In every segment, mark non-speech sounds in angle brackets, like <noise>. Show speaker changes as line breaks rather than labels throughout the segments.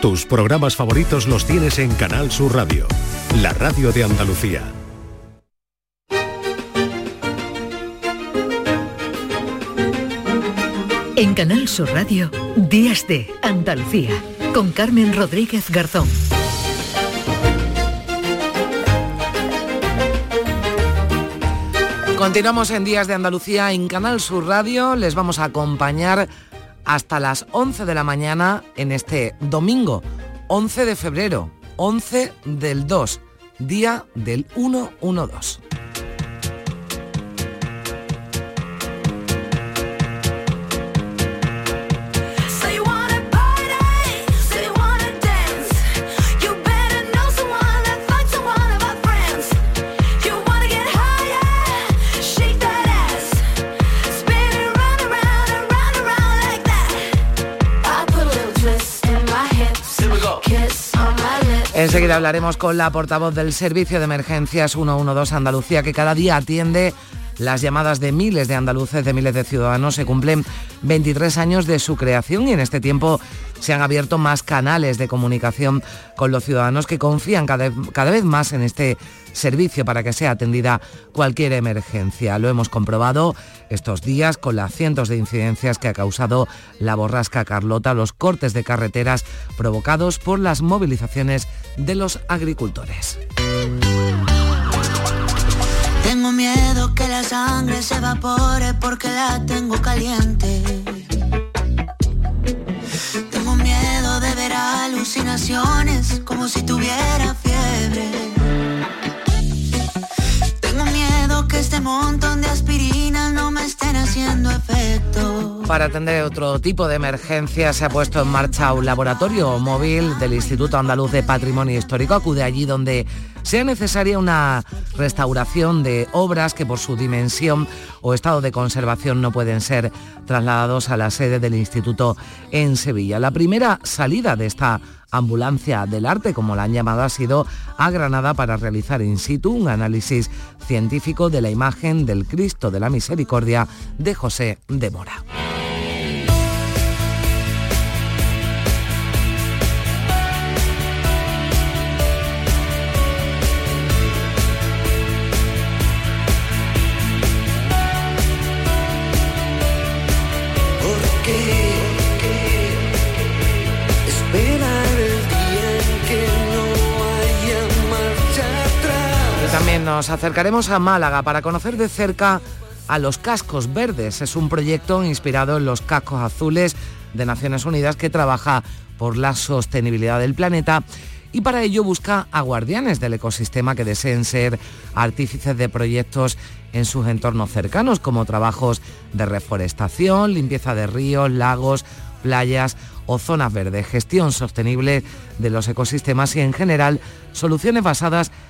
Tus programas favoritos los tienes en Canal Sur Radio, la radio de Andalucía.
En Canal Sur Radio, Días de Andalucía, con Carmen Rodríguez Garzón.
Continuamos en Días de Andalucía en Canal Sur Radio. Les vamos a acompañar hasta las 11 de la mañana en este domingo, 11 de febrero, 11 del 2, día del 112. Enseguida hablaremos con la portavoz del Servicio de Emergencias 112 Andalucía, que cada día atiende las llamadas de miles de andaluces, de miles de ciudadanos. Se cumplen 23 años de su creación y en este tiempo se han abierto más canales de comunicación con los ciudadanos que confían cada, cada vez más en este servicio para que sea atendida cualquier emergencia. Lo hemos comprobado estos días con las cientos de incidencias que ha causado la borrasca Carlota, los cortes de carreteras provocados por las movilizaciones de los agricultores.
Sangre se evapore porque la tengo caliente. Tengo miedo de ver alucinaciones como si tuviera fiebre. Tengo miedo que este montón de aspirina no me estén haciendo efecto.
Para atender otro tipo de emergencia se ha puesto en marcha un laboratorio móvil del Instituto Andaluz de Patrimonio Histórico. Acude allí donde sea necesaria una restauración de obras que por su dimensión o estado de conservación no pueden ser trasladados a la sede del instituto en Sevilla. La primera salida de esta ambulancia del arte, como la han llamado, ha sido a Granada para realizar in situ un análisis científico de la imagen del Cristo de la Misericordia de José de Mora. También nos acercaremos a Málaga para conocer de cerca a los cascos verdes. Es un proyecto inspirado en los cascos azules de Naciones Unidas que trabaja por la sostenibilidad del planeta y para ello busca a guardianes del ecosistema que deseen ser artífices de proyectos en sus entornos cercanos, como trabajos de reforestación, limpieza de ríos, lagos, playas o zonas verdes, gestión sostenible de los ecosistemas y en general soluciones basadas en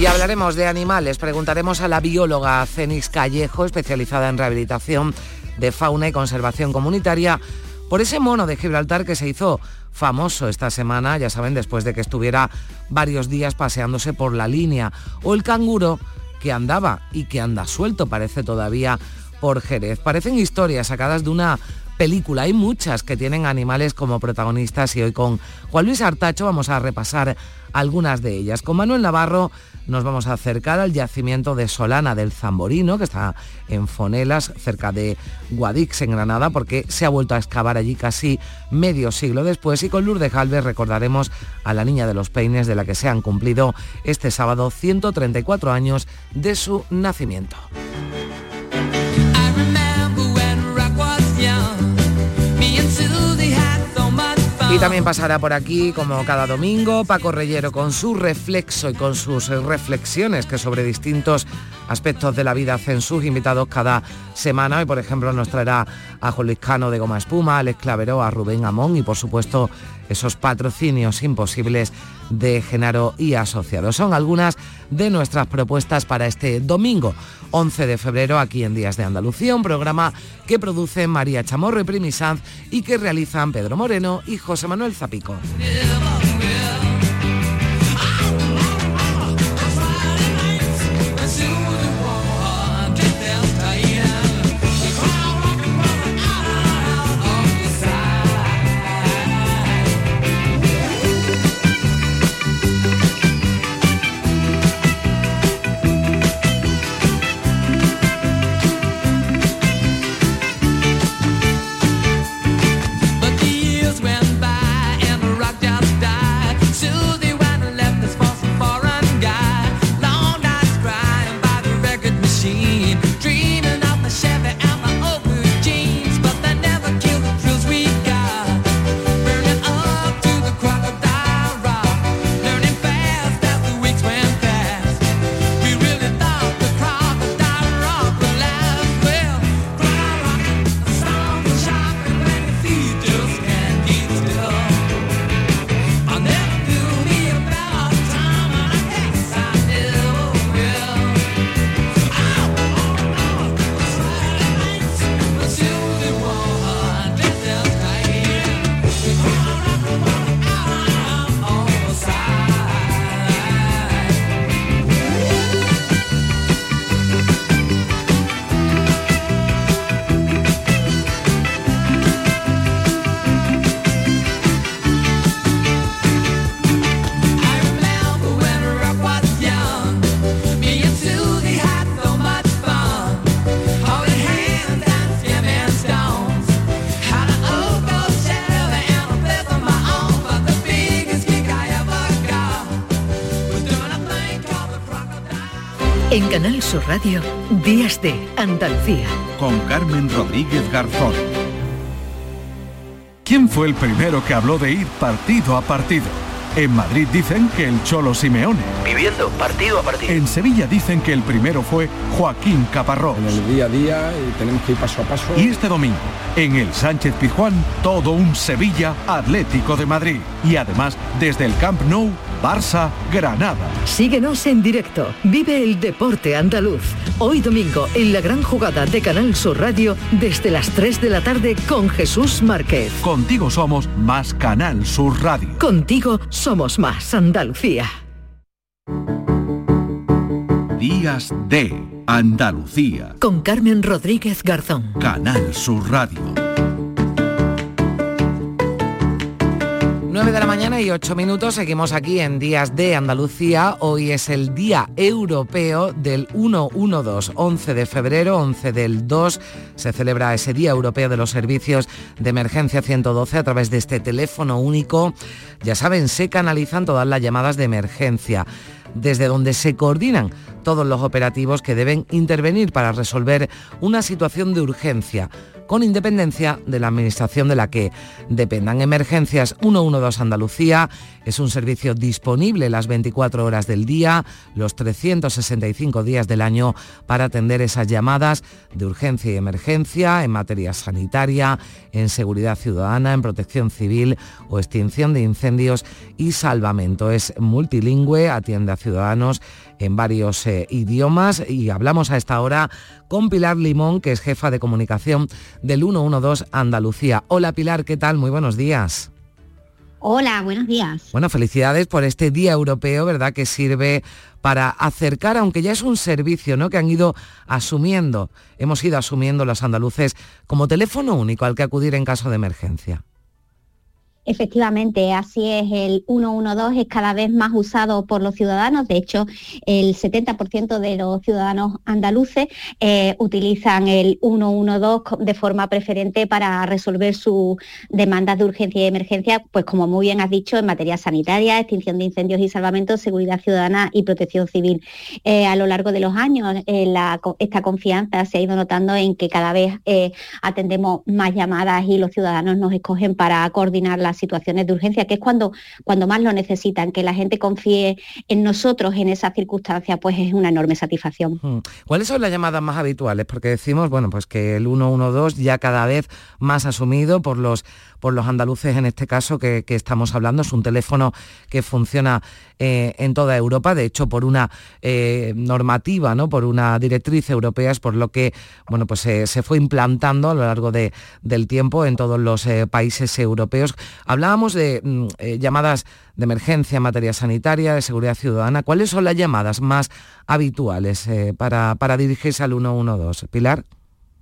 Y hablaremos de animales. Preguntaremos a la bióloga Cenix Callejo, especializada en rehabilitación de fauna y conservación comunitaria, por ese mono de Gibraltar que se hizo famoso esta semana, ya saben, después de que estuviera varios días paseándose por la línea, o el canguro que andaba y que anda suelto, parece todavía por Jerez. Parecen historias sacadas de una película. Hay muchas que tienen animales como protagonistas y hoy con Juan Luis Artacho vamos a repasar algunas de ellas. Con Manuel Navarro nos vamos a acercar al yacimiento de Solana del Zamborino, que está en Fonelas, cerca de Guadix, en Granada, porque se ha vuelto a excavar allí casi medio siglo después. Y con Lourdes Galvez recordaremos a la niña de los peines, de la que se han cumplido este sábado 134 años de su nacimiento. Y también pasará por aquí, como cada domingo, Paco Reyero con su reflexo y con sus reflexiones que sobre distintos aspectos de la vida hacen sus invitados cada semana. Hoy, por ejemplo, nos traerá a Juan Luis Cano de Goma Espuma, Alex Clavero, a Rubén Amón y, por supuesto, esos patrocinios imposibles de Genaro y Asociados. Son algunas de nuestras propuestas para este domingo 11 de febrero aquí en Días de Andalucía, un programa que producen María Chamorro y Primisanz y que realizan Pedro Moreno y José Manuel Zapico.
Canal Sur Radio, Días de Andalucía.
Con Carmen Rodríguez Garzón.
¿Quién fue el primero que habló de ir partido a partido? En Madrid dicen que el Cholo Simeone.
Viviendo partido a partido.
En Sevilla dicen que el primero fue Joaquín Caparrós.
En el día a día y tenemos que ir paso a paso.
Y este domingo, en el Sánchez Pizjuán, todo un Sevilla Atlético de Madrid. Y además, desde el Camp Nou, Barça, Granada.
Síguenos en directo. Vive el deporte andaluz. Hoy domingo en la gran jugada de Canal Sur Radio desde las 3 de la tarde con Jesús Márquez.
Contigo somos más Canal Sur Radio.
Contigo somos más Andalucía.
Días de Andalucía.
Con Carmen Rodríguez Garzón.
Canal Sur Radio.
9 de la mañana y 8 minutos, seguimos aquí en Días de Andalucía. Hoy es el Día Europeo del 112, 11 de febrero, 11 del 2. Se celebra ese Día Europeo de los Servicios de Emergencia 112 a través de este teléfono único. Ya saben, se canalizan todas las llamadas de emergencia desde donde se coordinan todos los operativos que deben intervenir para resolver una situación de urgencia con independencia de la administración de la que dependan. Emergencias 112 Andalucía es un servicio disponible las 24 horas del día, los 365 días del año para atender esas llamadas de urgencia y emergencia en materia sanitaria, en seguridad ciudadana, en protección civil o extinción de incendios y salvamento. Es multilingüe, atiende a ciudadanos en varios eh, idiomas y hablamos a esta hora con Pilar Limón, que es jefa de comunicación del 112 Andalucía. Hola Pilar, ¿qué tal? Muy buenos días.
Hola, buenos días.
Bueno, felicidades por este Día Europeo, ¿verdad? Que sirve para acercar, aunque ya es un servicio, ¿no? Que han ido asumiendo, hemos ido asumiendo los andaluces como teléfono único al que acudir en caso de emergencia.
Efectivamente, así es, el 112 es cada vez más usado por los ciudadanos, de hecho el 70% de los ciudadanos andaluces eh, utilizan el 112 de forma preferente para resolver sus demandas de urgencia y emergencia, pues como muy bien has dicho, en materia sanitaria, extinción de incendios y salvamento, seguridad ciudadana y protección civil. Eh, a lo largo de los años eh, esta confianza se ha ido notando en que cada vez atendemos más llamadas y los ciudadanos nos escogen para coordinar la situaciones de urgencia, que es cuando, cuando más lo necesitan, que la gente confíe en nosotros en esas circunstancias, pues es una enorme satisfacción.
Hmm. ¿Cuáles son las llamadas más habituales? Porque decimos, bueno, pues que el 112 ya cada vez más asumido por los, por los andaluces en este caso que, estamos hablando, es un teléfono que funciona eh, en toda Europa, de hecho por una eh, normativa, ¿no? por una directriz europea, es por lo que bueno, pues, se fue implantando a lo largo del tiempo en todos los eh, países europeos. Hablábamos de mm, llamadas de emergencia en materia sanitaria, de seguridad ciudadana. ¿Cuáles son las llamadas más habituales para dirigirse al 112? Pilar.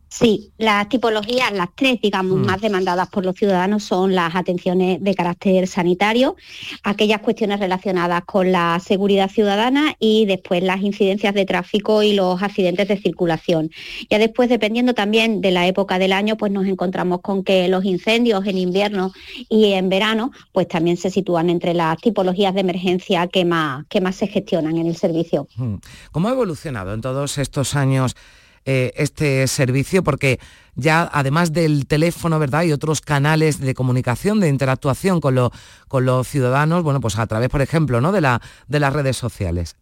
Sí, las tipologías, las tres, digamos, mm. más demandadas por los ciudadanos son las atenciones de carácter sanitario, aquellas cuestiones relacionadas con la seguridad ciudadana y después las incidencias de tráfico y los accidentes de circulación. Ya después, dependiendo también de la época del año, pues nos encontramos con que los incendios en invierno y en verano, pues también se sitúan entre las tipologías de emergencia que más, que más se gestionan en el servicio.
Mm. ¿Cómo ha evolucionado en todos estos años? Eh, este servicio porque ya además del teléfono, ¿verdad? Y otros canales de comunicación, de interactuación con, con los ciudadanos, bueno, pues a través, por ejemplo, ¿no? de, la, de las redes sociales.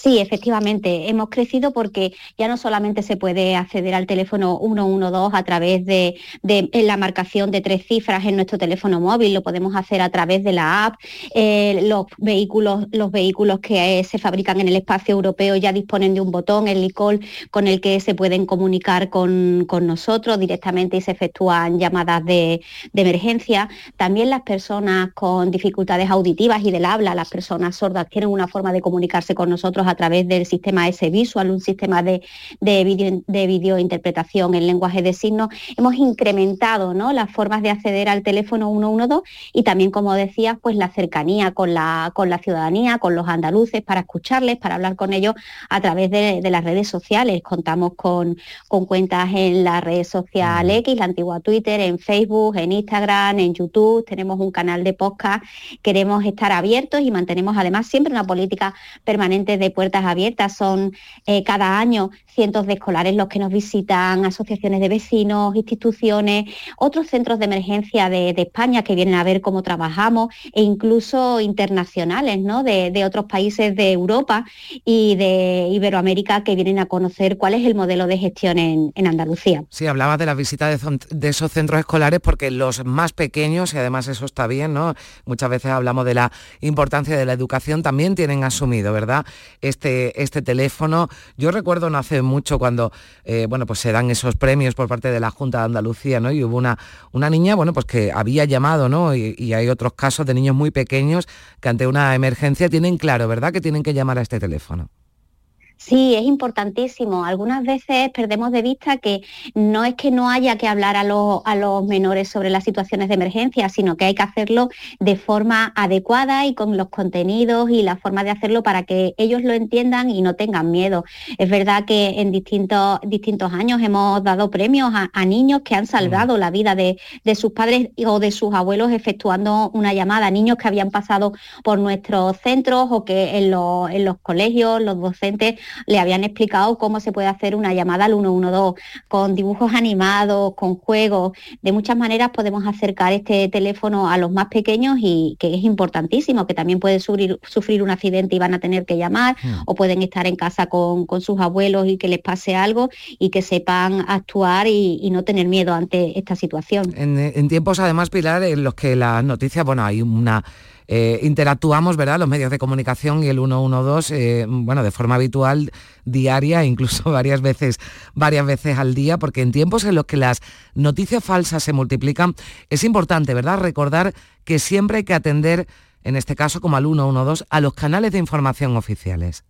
Sí, efectivamente, hemos crecido porque ya no solamente se puede acceder al teléfono 112 a través de, la marcación de tres cifras en nuestro teléfono móvil, lo podemos hacer a través de la app, eh, los, vehículos, los vehículos que eh, se fabrican en el espacio europeo ya disponen de un botón, el ICOL, con el que se pueden comunicar con, nosotros directamente y se efectúan llamadas de, de emergencia. También las personas con dificultades auditivas y del habla, las personas sordas, tienen una forma de comunicarse con nosotros a través del sistema S-Visual, un sistema de, de, video, de videointerpretación en lenguaje de signos. Hemos incrementado ¿no? las formas de acceder al teléfono 112 y también, como decías, pues la cercanía con la, con la ciudadanía, con los andaluces, para escucharles, para hablar con ellos a través de, las redes sociales. Contamos con, con, cuentas en la red social X, la antigua Twitter, en Facebook, en Instagram, en YouTube. Tenemos un canal de podcast. Queremos estar abiertos y mantenemos además siempre una política permanente de puertas abiertas. Son eh, cada año cientos de escolares los que nos visitan, asociaciones de vecinos, instituciones, otros centros de emergencia de, España que vienen a ver cómo trabajamos e incluso internacionales ¿no? de, otros países de Europa y de Iberoamérica que vienen a conocer cuál es el modelo de gestión en, Andalucía.
Sí, hablaba de la visita de, esos centros escolares porque los más pequeños, y además eso está bien, ¿no? muchas veces hablamos de la importancia de la educación, también tienen asumido, ¿verdad? Este, este teléfono. Yo recuerdo no hace mucho cuando eh, bueno, pues se dan esos premios por parte de la Junta de Andalucía, ¿no? Y hubo una, una niña, bueno, pues que había llamado, ¿no? Y, y hay otros casos de niños muy pequeños que ante una emergencia tienen claro, ¿verdad? Que tienen que llamar a este teléfono.
Sí, es importantísimo. Algunas veces perdemos de vista que no es que no haya que hablar a, a, los menores sobre las situaciones de emergencia, sino que hay que hacerlo de forma adecuada y con los contenidos y la forma de hacerlo para que ellos lo entiendan y no tengan miedo. Es verdad que en distintos, distintos años hemos dado premios a, niños que han salvado mm. la vida de, sus padres o de sus abuelos efectuando una llamada, niños que habían pasado por nuestros centros o que en, en los colegios los docentes le habían explicado cómo se puede hacer una llamada al 112 con dibujos animados, con juegos. De muchas maneras podemos acercar este teléfono a los más pequeños y que es importantísimo, que también pueden sufrir, sufrir un accidente y van a tener que llamar hmm. o pueden estar en casa con, sus abuelos y que les pase algo y que sepan actuar y, no tener miedo ante esta situación.
En, en tiempos además, Pilar, en los que las noticias, bueno, hay una eh, interactuamos, ¿verdad? Los medios de comunicación y el 112, eh, bueno, de forma habitual, diaria, incluso <laughs> varias veces, varias veces al día, porque en tiempos en los que las noticias falsas se multiplican, es importante, ¿verdad? Recordar que siempre hay que atender, en este caso como al 112, a los canales de información oficiales.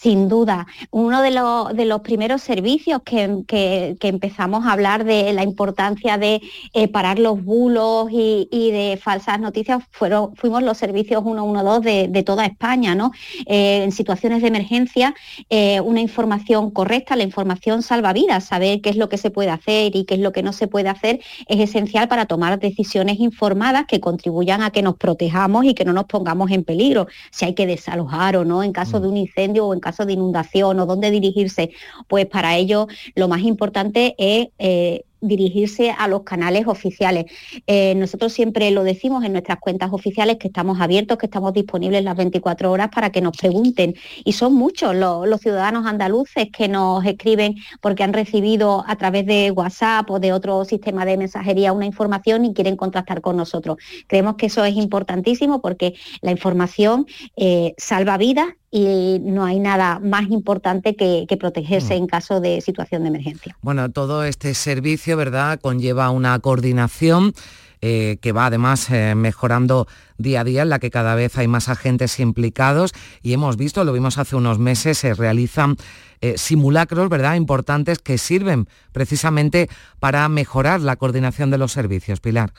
Sin duda, uno de, los primeros servicios que, empezamos a hablar de la importancia de eh, parar los bulos y, de falsas noticias fueron, fuimos los servicios 112 de, toda España. ¿no? Eh, en situaciones de emergencia, eh, una información correcta, la información salva vidas, saber qué es lo que se puede hacer y qué es lo que no se puede hacer es esencial para tomar decisiones informadas que contribuyan a que nos protejamos y que no nos pongamos en peligro, si hay que desalojar o no en caso mm. de un incendio o en caso de inundación o dónde dirigirse, pues para ello lo más importante es eh, dirigirse a los canales oficiales. Eh, nosotros siempre lo decimos en nuestras cuentas oficiales que estamos abiertos, que estamos disponibles las 24 horas para que nos pregunten. Y son muchos los, ciudadanos andaluces que nos escriben porque han recibido a través de WhatsApp o de otro sistema de mensajería una información y quieren contactar con nosotros. Creemos que eso es importantísimo porque la información eh, salva vidas y no hay nada más importante que, protegerse mm. en caso de situación de emergencia.
Bueno, todo este servicio, ¿verdad?, conlleva una coordinación. Eh, que va además eh, mejorando día a día, en la que cada vez hay más agentes implicados y hemos visto, lo vimos hace unos meses, se realizan eh, simulacros, ¿verdad?, importantes que sirven precisamente para mejorar la coordinación de los servicios. Pilar.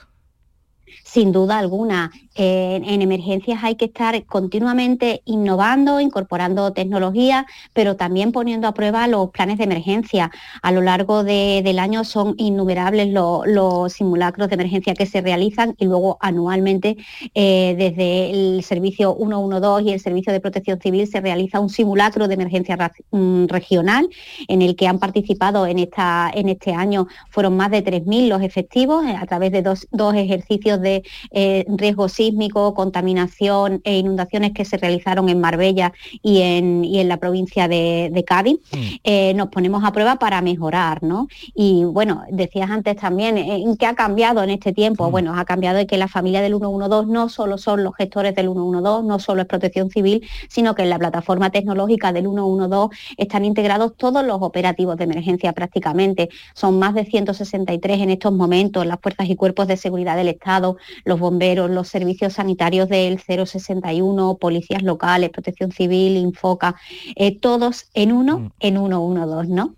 Sin duda alguna, en emergencias hay que estar continuamente innovando, incorporando tecnología, pero también poniendo a prueba los planes de emergencia. A lo largo del año son innumerables los simulacros de emergencia que se realizan y luego anualmente eh, desde el servicio 112 y el servicio de protección civil se realiza un simulacro de emergencia mm, regional en el que han participado en, esta, en este año fueron más de 3.000 los efectivos eh, a través de dos, ejercicios de eh, riesgo sísmico, contaminación e inundaciones que se realizaron en Marbella y en, en la provincia de, Cádiz, mm. eh, nos ponemos a prueba para mejorar, ¿no? Y bueno, decías antes también, eh, ¿en qué ha cambiado en este tiempo? Mm. Bueno, ha cambiado de que la familia del 112 no solo son los gestores del 112, no solo es protección civil, sino que en la plataforma tecnológica del 112 están integrados todos los operativos de emergencia prácticamente. Son más de 163 en estos momentos, las fuerzas y cuerpos de seguridad del Estado, los bomberos, los servicios sanitarios del 061, policías locales, protección civil, Infoca, eh, todos en uno, mm. en 112, ¿no?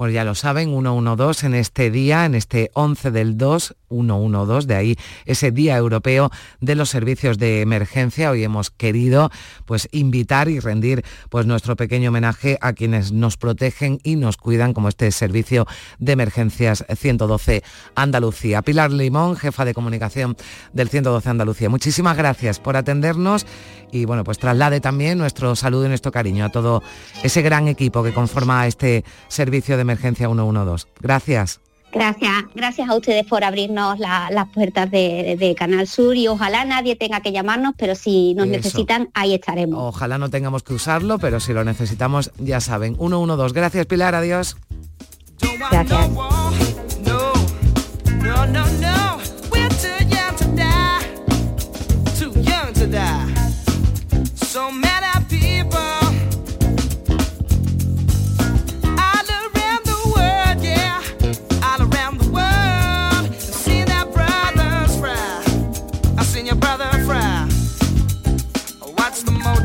Pues ya lo saben, 112 en este día, en este 11 del 2, 112, de ahí ese Día Europeo de los Servicios de Emergencia. Hoy hemos querido pues invitar y rendir pues nuestro pequeño homenaje a quienes nos protegen y nos cuidan como este servicio de emergencias 112 Andalucía. Pilar Limón, jefa de comunicación del 112 Andalucía. Muchísimas gracias por atendernos y bueno, pues traslade también nuestro saludo y nuestro cariño a todo ese gran equipo que conforma este servicio de emergencia 112. Gracias.
Gracias, gracias a ustedes por abrirnos las puertas de, Canal Sur y ojalá nadie tenga que llamarnos, pero si nos necesitan, ahí estaremos.
Ojalá no tengamos que usarlo, pero si lo necesitamos, ya saben. 112. Gracias, Pilar. Adiós.
Gracias.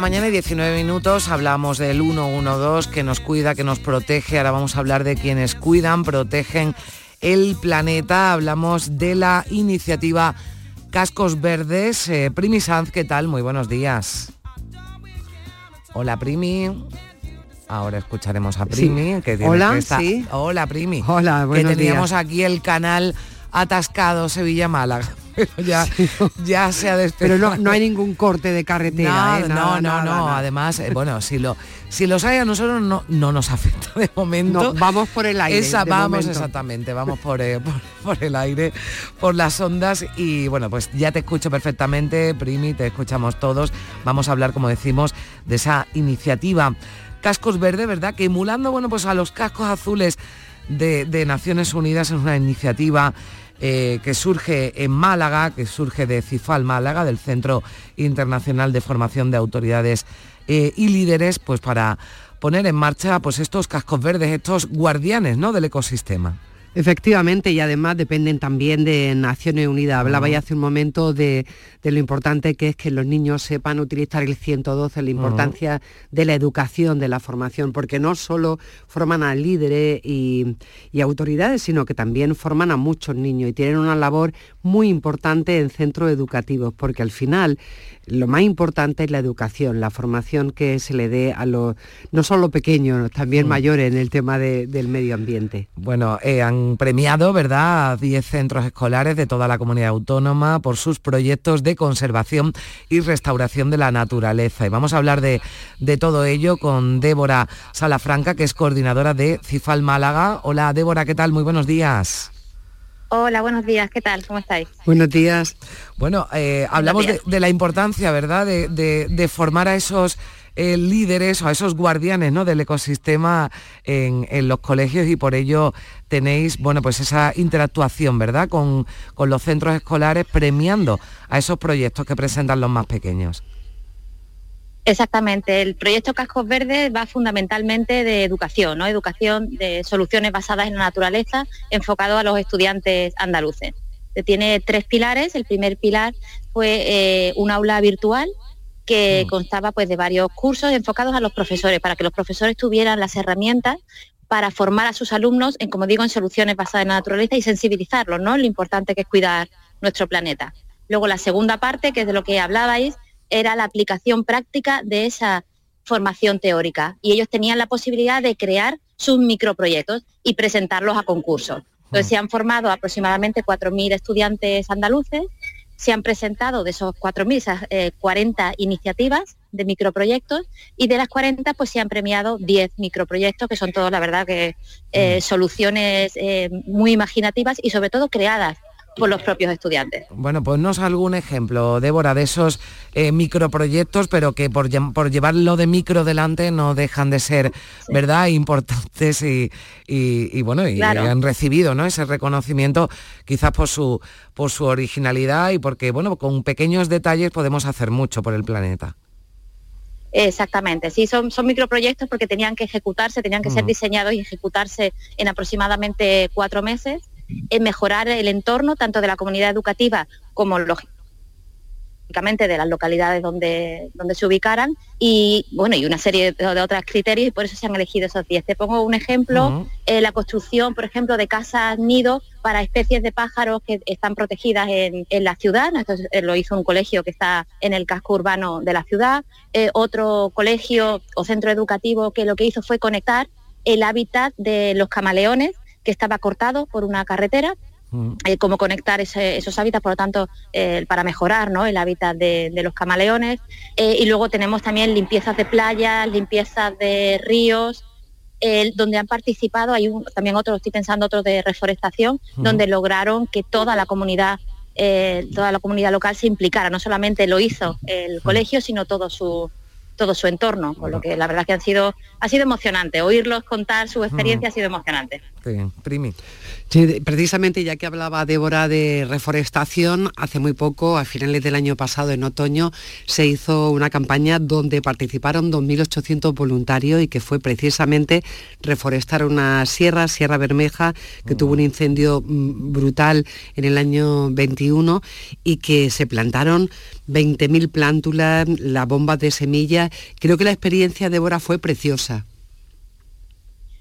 mañana y 19 minutos hablamos del 112 que nos cuida, que nos protege. Ahora vamos a hablar de quienes cuidan, protegen el planeta. Hablamos de la iniciativa Cascos Verdes. Eh, Primi Sanz, ¿qué tal? Muy buenos días. Hola Primi. Ahora escucharemos a Primi. Que
Hola,
Hola Primi.
Hola,
Que teníamos aquí el canal atascado Sevilla-Málaga. <laughs> pero ya, ya se ha
Pero no, no hay ningún corte de carretera. ¿eh?
no, no, no. Además, eh, bueno, si lo <laughs> si los hay a nosotros no, no nos afecta de momento.
vamos por el aire.
Esa, vamos exactamente, vamos eh, por, por, el aire, por las ondas y bueno, pues ya te escucho perfectamente, Primi, te escuchamos todos. Vamos a hablar, como decimos, de esa iniciativa Cascos Verde, ¿verdad? Que emulando, bueno, pues a los cascos azules de, Naciones Unidas es una iniciativa eh, que surge en Málaga, que surge de CIFAL Málaga, del Centro Internacional de Formación de Autoridades eh, y Líderes, pues para poner en marcha pues estos cascos verdes, estos guardianes ¿no? del ecosistema.
Efectivamente, y además dependen también de Naciones Unidas. Hablaba ya hace un momento de, lo importante que es que los niños sepan utilizar el 112, la importancia de la educación, de la formación, porque no solo forman a líderes y, y, autoridades, sino que también forman a muchos niños y tienen una labor muy importante en centros educativos, porque al final lo más importante es la educación, la formación que se le dé a los, no solo pequeños, también mm. mayores en el tema del medio ambiente.
Bueno, eh, han premiado, ¿verdad?, a 10 centros escolares de toda la comunidad autónoma por sus proyectos de conservación y restauración de la naturaleza. Y vamos a hablar de, de todo ello con Débora Salafranca, que es coordinadora de CIFAL Málaga. Hola, Débora, ¿qué tal? Muy buenos días.
Hola, buenos días, ¿qué tal? ¿Cómo estáis?
Buenos días.
Bueno, eh, hablamos de, la importancia, ¿verdad?, de, formar a esos eh, líderes o a esos guardianes ¿no? del ecosistema en, los colegios y por ello tenéis, bueno, pues esa interactuación, ¿verdad?, con, con los centros escolares premiando a esos proyectos que presentan los más pequeños.
Exactamente, el proyecto Cascos Verdes va fundamentalmente de educación, ¿no? educación de soluciones basadas en la naturaleza, enfocado a los estudiantes andaluces. Tiene tres pilares. El primer pilar fue eh, un aula virtual que mm. constaba pues, de varios cursos enfocados a los profesores, para que los profesores tuvieran las herramientas para formar a sus alumnos en, como digo, en soluciones basadas en la naturaleza y sensibilizarlos, ¿no? Lo importante que es cuidar nuestro planeta. Luego la segunda parte, que es de lo que hablabais, era la aplicación práctica de esa formación teórica y ellos tenían la posibilidad de crear sus microproyectos y presentarlos a concursos. Entonces se han formado aproximadamente 4.000 estudiantes andaluces, se han presentado de esos 4.000 40 eh, iniciativas de microproyectos y de las 40 pues se han premiado 10 microproyectos que son todos la verdad que eh, soluciones eh, muy imaginativas y sobre todo creadas por los propios estudiantes.
Bueno, pues nos algún ejemplo, Débora, de esos eh, microproyectos, pero que por, por, llevarlo de micro delante no dejan de ser, ¿verdad?, <laughs> importantes y, bueno, y han recibido ¿no? ese reconocimiento quizás por su, por su originalidad y porque, bueno, con pequeños detalles podemos hacer mucho por el planeta.
Exactamente, sí, son, son microproyectos porque tenían que ejecutarse, tenían que ser diseñados y ejecutarse en aproximadamente cuatro meses en mejorar el entorno tanto de la comunidad educativa como lógicamente de las localidades donde, donde se ubicaran y bueno y una serie de, otros criterios y por eso se han elegido esos 10. Te pongo un ejemplo, eh, la construcción, por ejemplo, de casas nidos para especies de pájaros que están protegidas en, la ciudad. Esto eh, lo hizo un colegio que está en el casco urbano de la ciudad. Eh, otro colegio o centro educativo que lo que hizo fue conectar el hábitat de los camaleones que estaba cortado por una carretera mm. eh, cómo conectar esos hábitats, por lo tanto, eh, para mejorar ¿no? el hábitat de, los camaleones. Eh, y luego tenemos también limpiezas de playas, limpiezas de ríos, donde han participado, hay también otros, estoy pensando otros de reforestación, donde lograron que toda la comunidad, toda la comunidad local se implicara, no solamente lo hizo el colegio, sino todo su, todo su entorno, con lo que la verdad que han sido, ha sido emocionante. Oírlos contar su experiencia ha sido emocionante.
Primi.
Sí, precisamente ya que hablaba Débora de reforestación, hace muy poco, a finales del año pasado, en otoño, se hizo una campaña donde participaron 2.800 voluntarios y que fue precisamente reforestar una sierra, Sierra Bermeja, que tuvo un incendio mm, brutal en el año 21 y que se plantaron 20.000 plántulas, las bombas de semillas. Creo que la experiencia, Débora, fue preciosa.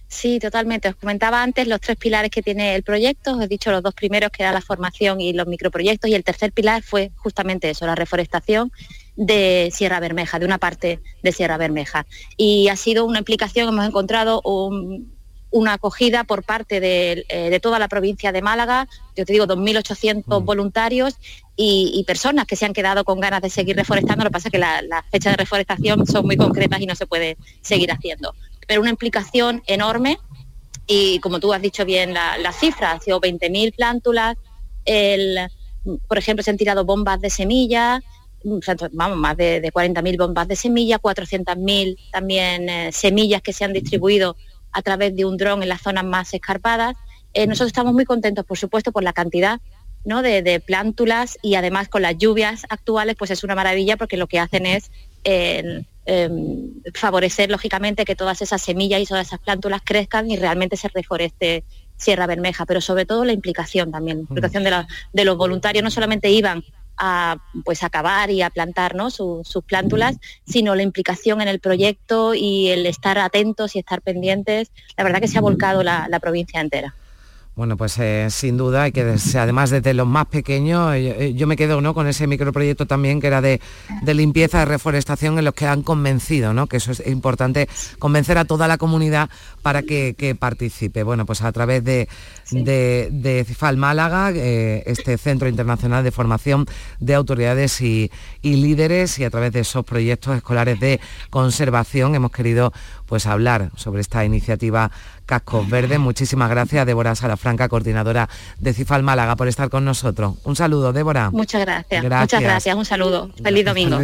Sí, totalmente. Os comentaba antes los tres pilares que tiene el proyecto. Os he dicho los dos primeros que era la formación y los microproyectos y el tercer pilar fue justamente eso, la reforestación de Sierra Bermeja, de una parte de Sierra Bermeja. Y ha sido una implicación, hemos encontrado un, una acogida por parte de, eh, toda la provincia de Málaga, yo te digo 2.800 mm. voluntarios y, personas que se han quedado con ganas de seguir reforestando, lo que pasa es que las fechas de reforestación son muy concretas y no se puede seguir haciendo. Pero una implicación enorme y como tú has dicho bien la, la cifra, ha sido 20.000 plántulas, el, por ejemplo se han tirado bombas de semillas, vamos, más de, 40.000 bombas de semillas, 400.000 también eh, semillas que se han distribuido a través de un dron en las zonas más escarpadas. Eh, nosotros estamos muy contentos, por supuesto, por la cantidad ¿no? de, plántulas y además con las lluvias actuales, pues es una maravilla porque lo que hacen es em, favorecer, lógicamente, que todas esas semillas y todas esas plántulas crezcan y realmente se reforeste Sierra Bermeja, pero sobre todo la implicación también, la implicación de los voluntarios, no solamente iban a pues acabar y a plantar sus plántulas, sino la implicación en el proyecto y el estar atentos y estar pendientes. La verdad que se ha volcado la provincia entera.
Bueno, pues eh, sin duda, y que además desde los más pequeños, eh, yo, me quedo ¿no? con ese microproyecto también que era de, limpieza, de reforestación, en los que han convencido, ¿no? que eso es importante, convencer a toda la comunidad para que, participe. Bueno, pues a través de, de, CIFAL Málaga, eh, este Centro Internacional de Formación de Autoridades y, y Líderes, y a través de esos proyectos escolares de conservación, hemos querido pues hablar sobre esta iniciativa Cascos Verdes. Muchísimas gracias, Débora Salafranca, coordinadora de Cifal Málaga, por estar con nosotros. Un saludo, Débora.
Muchas gracias. Muchas gracias. Un saludo. Feliz domingo.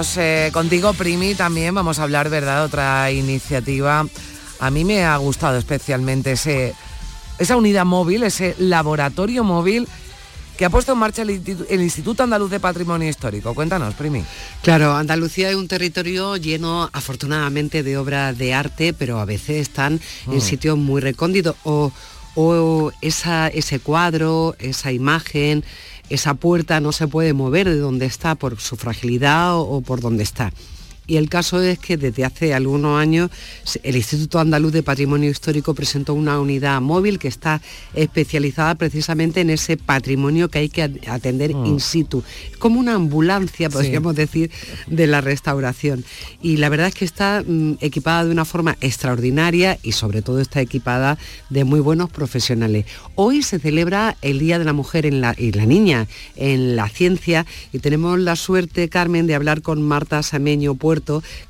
Seguimos eh, contigo, Primi, también vamos a hablar, ¿verdad?, otra iniciativa. A mí me ha gustado especialmente ese, esa unidad móvil, ese laboratorio móvil que ha puesto en marcha el, Instituto Andaluz de Patrimonio Histórico. Cuéntanos, Primi.
Claro, Andalucía es un territorio lleno, afortunadamente, de obras de arte, pero a veces están en mm. sitios muy recónditos. O, o esa, ese cuadro, esa imagen, esa puerta no se puede mover de donde está por su fragilidad o, por donde está. Y el caso es que desde hace algunos años el Instituto Andaluz de Patrimonio Histórico presentó una unidad móvil que está especializada precisamente en ese patrimonio que hay que atender mm. in situ. como una ambulancia, podríamos decir, de la restauración. Y la verdad es que está mm, equipada de una forma extraordinaria y sobre todo está equipada de muy buenos profesionales. Hoy se celebra el Día de la Mujer y la Niña en la ciencia y tenemos la suerte, Carmen, de hablar con Marta Sameño Puerto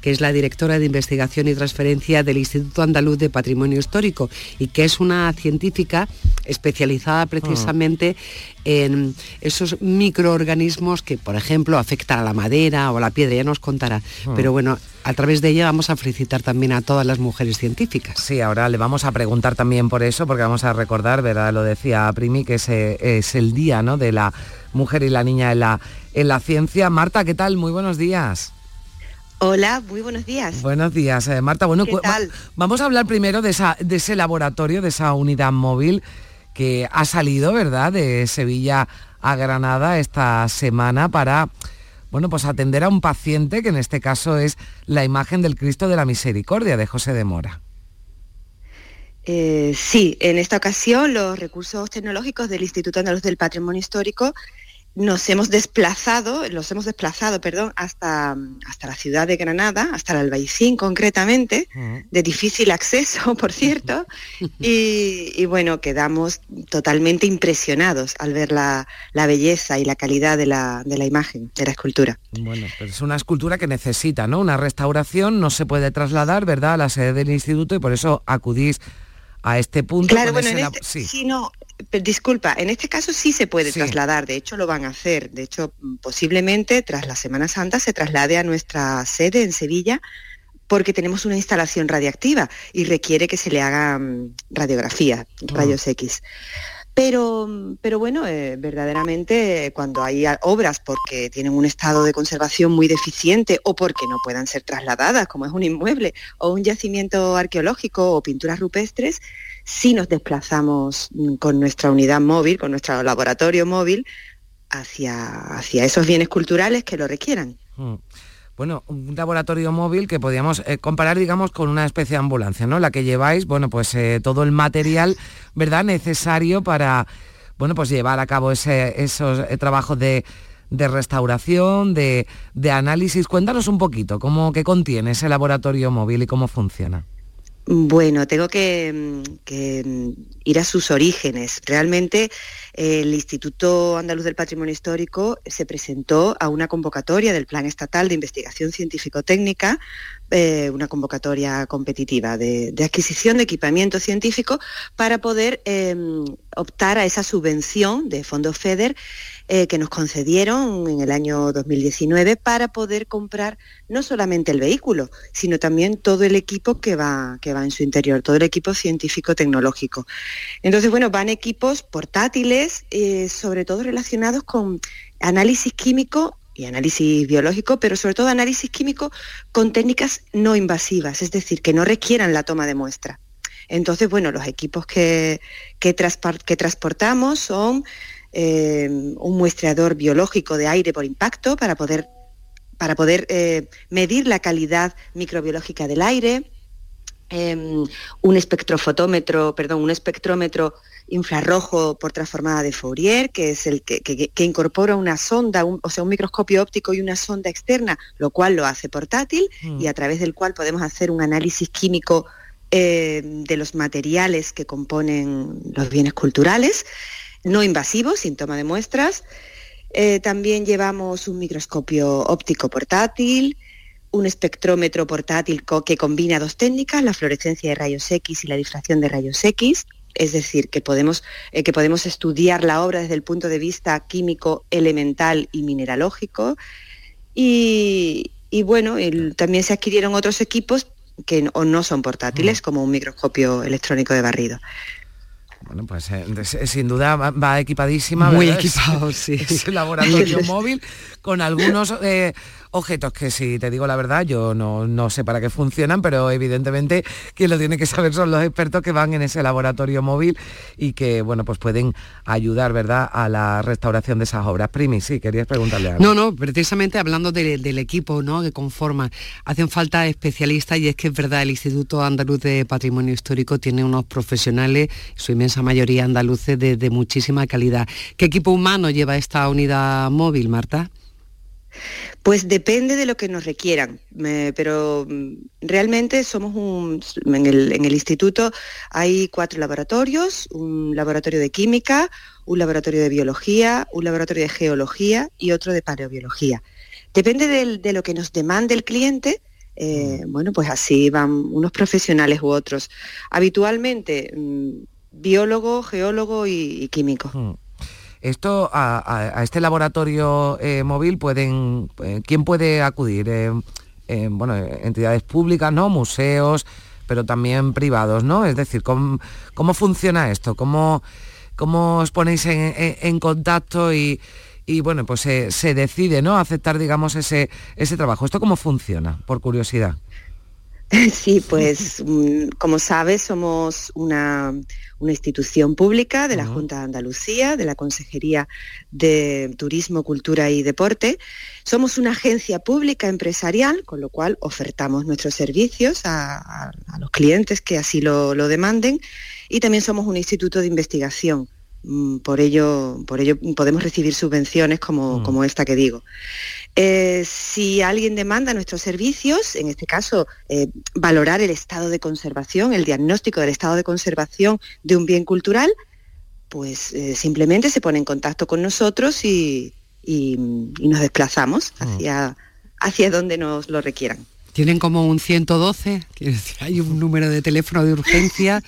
que es la directora de investigación y transferencia del Instituto Andaluz de Patrimonio Histórico y que es una científica especializada precisamente en esos microorganismos que, por ejemplo, afectan a la madera o a la piedra, ya nos contará. Ah. Pero bueno, a través de ella vamos a felicitar también a todas las mujeres científicas.
Sí, ahora le vamos a preguntar también por eso, porque vamos a recordar, ¿verdad? Lo decía Primi, que ese es el día ¿no? de la mujer y la niña en la, en la ciencia. Marta, ¿qué tal? Muy buenos días.
Hola, muy buenos días.
Buenos días, eh, Marta. Bueno, vamos a hablar primero de, esa, de ese laboratorio, de esa unidad móvil que ha salido, ¿verdad?, de Sevilla a Granada esta semana para, bueno, pues atender a un paciente que en este caso es la imagen del Cristo de la Misericordia de José de Mora.
Eh, sí, en esta ocasión los recursos tecnológicos del Instituto Andaluz del Patrimonio Histórico nos hemos desplazado, los hemos desplazado, perdón, hasta, hasta la ciudad de Granada, hasta el Albaicín concretamente, de difícil acceso, <laughs> por cierto, <laughs> y, bueno, quedamos totalmente impresionados al ver la, belleza y la calidad de la, de la, imagen, de la escultura.
Bueno, pues es una escultura que necesita, ¿no? Una restauración, no se puede trasladar, ¿verdad?, a la sede del instituto y por eso acudís a este punto.
Claro, bueno, este, sí. no, disculpa, en este caso sí se puede trasladar, de hecho lo van a hacer, de hecho posiblemente tras la Semana Santa se traslade a nuestra sede en Sevilla porque tenemos una instalación radiactiva y requiere que se le haga mm, radiografía, ah. rayos X. Pero, pero bueno, eh, verdaderamente cuando hay obras porque tienen un estado de conservación muy deficiente o porque no puedan ser trasladadas, como es un inmueble o un yacimiento arqueológico o pinturas rupestres, sí nos desplazamos mm, con nuestra unidad móvil, con nuestro laboratorio móvil, hacia, hacia esos bienes culturales que lo requieran. Mm.
Bueno, un laboratorio móvil que podríamos eh, comparar, digamos, con una especie de ambulancia, ¿no? La que lleváis, bueno, pues eh, todo el material, ¿verdad?, necesario para, bueno, pues llevar a cabo esos eh, trabajos de, restauración, de, análisis. Cuéntanos un poquito cómo que contiene ese laboratorio móvil y cómo funciona.
Bueno, tengo que, mm, ir a sus orígenes. Realmente el Instituto Andaluz del Patrimonio Histórico se presentó a una convocatoria del Plan Estatal de Investigación Científico-Técnica, eh, una convocatoria competitiva de, adquisición de equipamiento científico para poder em, optar a esa subvención de fondos FEDER eh, que nos concedieron en el año 2019 para poder comprar no solamente el vehículo, sino también todo el equipo que va, que va en su interior, todo el equipo científico-tecnológico. Entonces, bueno, van equipos portátiles, eh, sobre todo relacionados con análisis químico y análisis biológico, pero sobre todo análisis químico con técnicas no invasivas, es decir, que no requieran la toma de muestra. Entonces, bueno, los equipos que, que transportamos son eh, un muestreador biológico de aire por impacto para poder, para poder eh, medir la calidad microbiológica del aire, em, un espectrofotómetro, perdón, un espectrómetro infrarrojo por transformada de Fourier, que es el que, incorpora una sonda, o sea, un microscopio óptico y una sonda externa, lo cual lo hace portátil y a través del cual podemos hacer un análisis químico eh, de los materiales que componen los bienes culturales no invasivo, sin toma de muestras. Eh, también llevamos un microscopio óptico portátil, un espectrómetro portátil que combina dos técnicas, la fluorescencia de rayos X y la difracción de rayos X, es decir, que podemos, eh, que podemos estudiar la obra desde el punto de vista químico, elemental y mineralógico. Y, bueno, también se adquirieron otros equipos que no, no son portátiles, como un microscopio electrónico de barrido.
Bueno, pues eh, sin duda va, equipadísima.
Muy equipado, <laughs> sí.
Ese laboratorio <laughs> móvil con algunos eh, objetos que si te digo la verdad, yo no, sé para qué funcionan, pero evidentemente quien lo tiene que saber son los expertos que van en ese laboratorio móvil y que, bueno, pues pueden ayudar, ¿verdad?, a la restauración de esas obras. Primi, sí, querías preguntarle algo.
No, no, precisamente hablando del equipo, ¿no?, que conforma, hacen falta especialistas y es que es verdad, el Instituto Andaluz de Patrimonio Histórico tiene unos profesionales, su inmensa mayoría andaluces, de, de muchísima calidad. ¿Qué equipo humano lleva esta unidad móvil, Marta?
Pues depende de lo que nos requieran, pero mm, realmente somos un, en el, instituto hay cuatro laboratorios, un laboratorio de química, un laboratorio de biología, un laboratorio de geología y otro de paleobiología. Depende de, lo que nos demande el cliente, eh, mm. bueno, pues así van unos profesionales u otros. Habitualmente, mm, biólogo, geólogo y, químico.
Esto a, este laboratorio eh, móvil pueden, eh, ¿quién puede acudir? Eh, bueno, entidades públicas, ¿no? Museos, pero también privados, ¿no? Es decir, ¿cómo, funciona esto? ¿Cómo, ¿Cómo os ponéis en, contacto y, bueno, pues se, decide, ¿no? Aceptar, digamos, ese, ese trabajo. ¿Esto cómo funciona? Por curiosidad. <laughs>
Sí, pues mm, como sabes, somos una, institución pública de la Junta de Andalucía, de la Consejería de Turismo, Cultura y Deporte. Somos una agencia pública empresarial, con lo cual ofertamos nuestros servicios a, los clientes que así lo, demanden. Y también somos un instituto de investigación por ello, por ello podemos recibir subvenciones como, como esta que digo. Eh, si alguien demanda nuestros servicios, en este caso eh, valorar el estado de conservación, el diagnóstico del estado de conservación de un bien cultural, pues eh, simplemente se pone en contacto con nosotros y, nos desplazamos mm. hacia, hacia donde nos lo requieran.
¿Tienen como un 112? ¿Hay un número de teléfono de urgencia?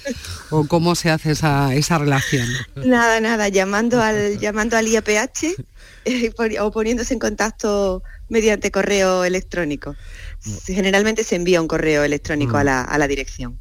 ¿O cómo se hace esa, esa relación?
Nada, nada, llamando al, llamando al IAPH eh, o poniéndose en contacto mediante correo electrónico. Generalmente se envía un correo electrónico a, mm. la, a la dirección.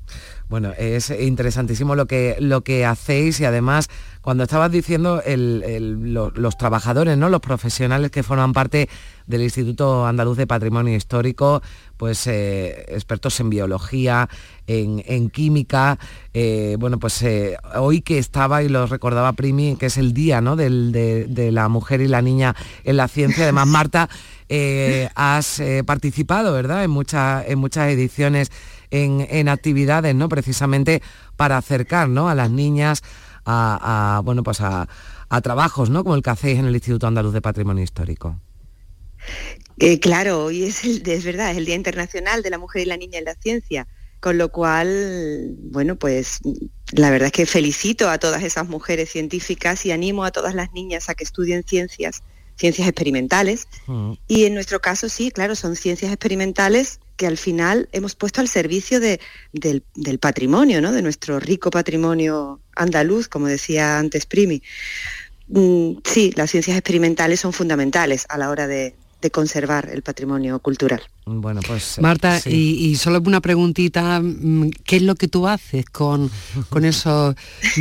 Bueno, es interesantísimo lo que, lo que hacéis y además cuando estabas diciendo los, trabajadores, ¿no? los profesionales que forman parte del Instituto Andaluz de Patrimonio Histórico, pues eh, expertos en biología, en, química. Eh, bueno, pues eh, hoy que estaba y lo recordaba Primi, que es el día ¿no? de, la mujer y la niña en la ciencia. Además, Marta, has participado, ¿verdad? En, en muchas ediciones en, actividades, ¿no? Precisamente para acercar ¿no? a las niñas a, bueno, pues a, trabajos, ¿no? Como el que hacéis en el Instituto Andaluz de Patrimonio Histórico.
Eh, claro, hoy es, es verdad, es el Día Internacional de la Mujer y la Niña en la Ciencia, con lo cual, bueno, pues la verdad es que felicito a todas esas mujeres científicas y animo a todas las niñas a que estudien ciencias, ciencias experimentales. Mm. Y en nuestro caso sí, claro, son ciencias experimentales que al final hemos puesto al servicio del, patrimonio, ¿no? de nuestro rico patrimonio andaluz, como decía antes Primi. Mm, sí, las ciencias experimentales son fundamentales a la hora de, conservar el patrimonio cultural.
Bueno, pues Marta, y, solo una preguntita, mm, ¿qué es lo que tú haces con, con esos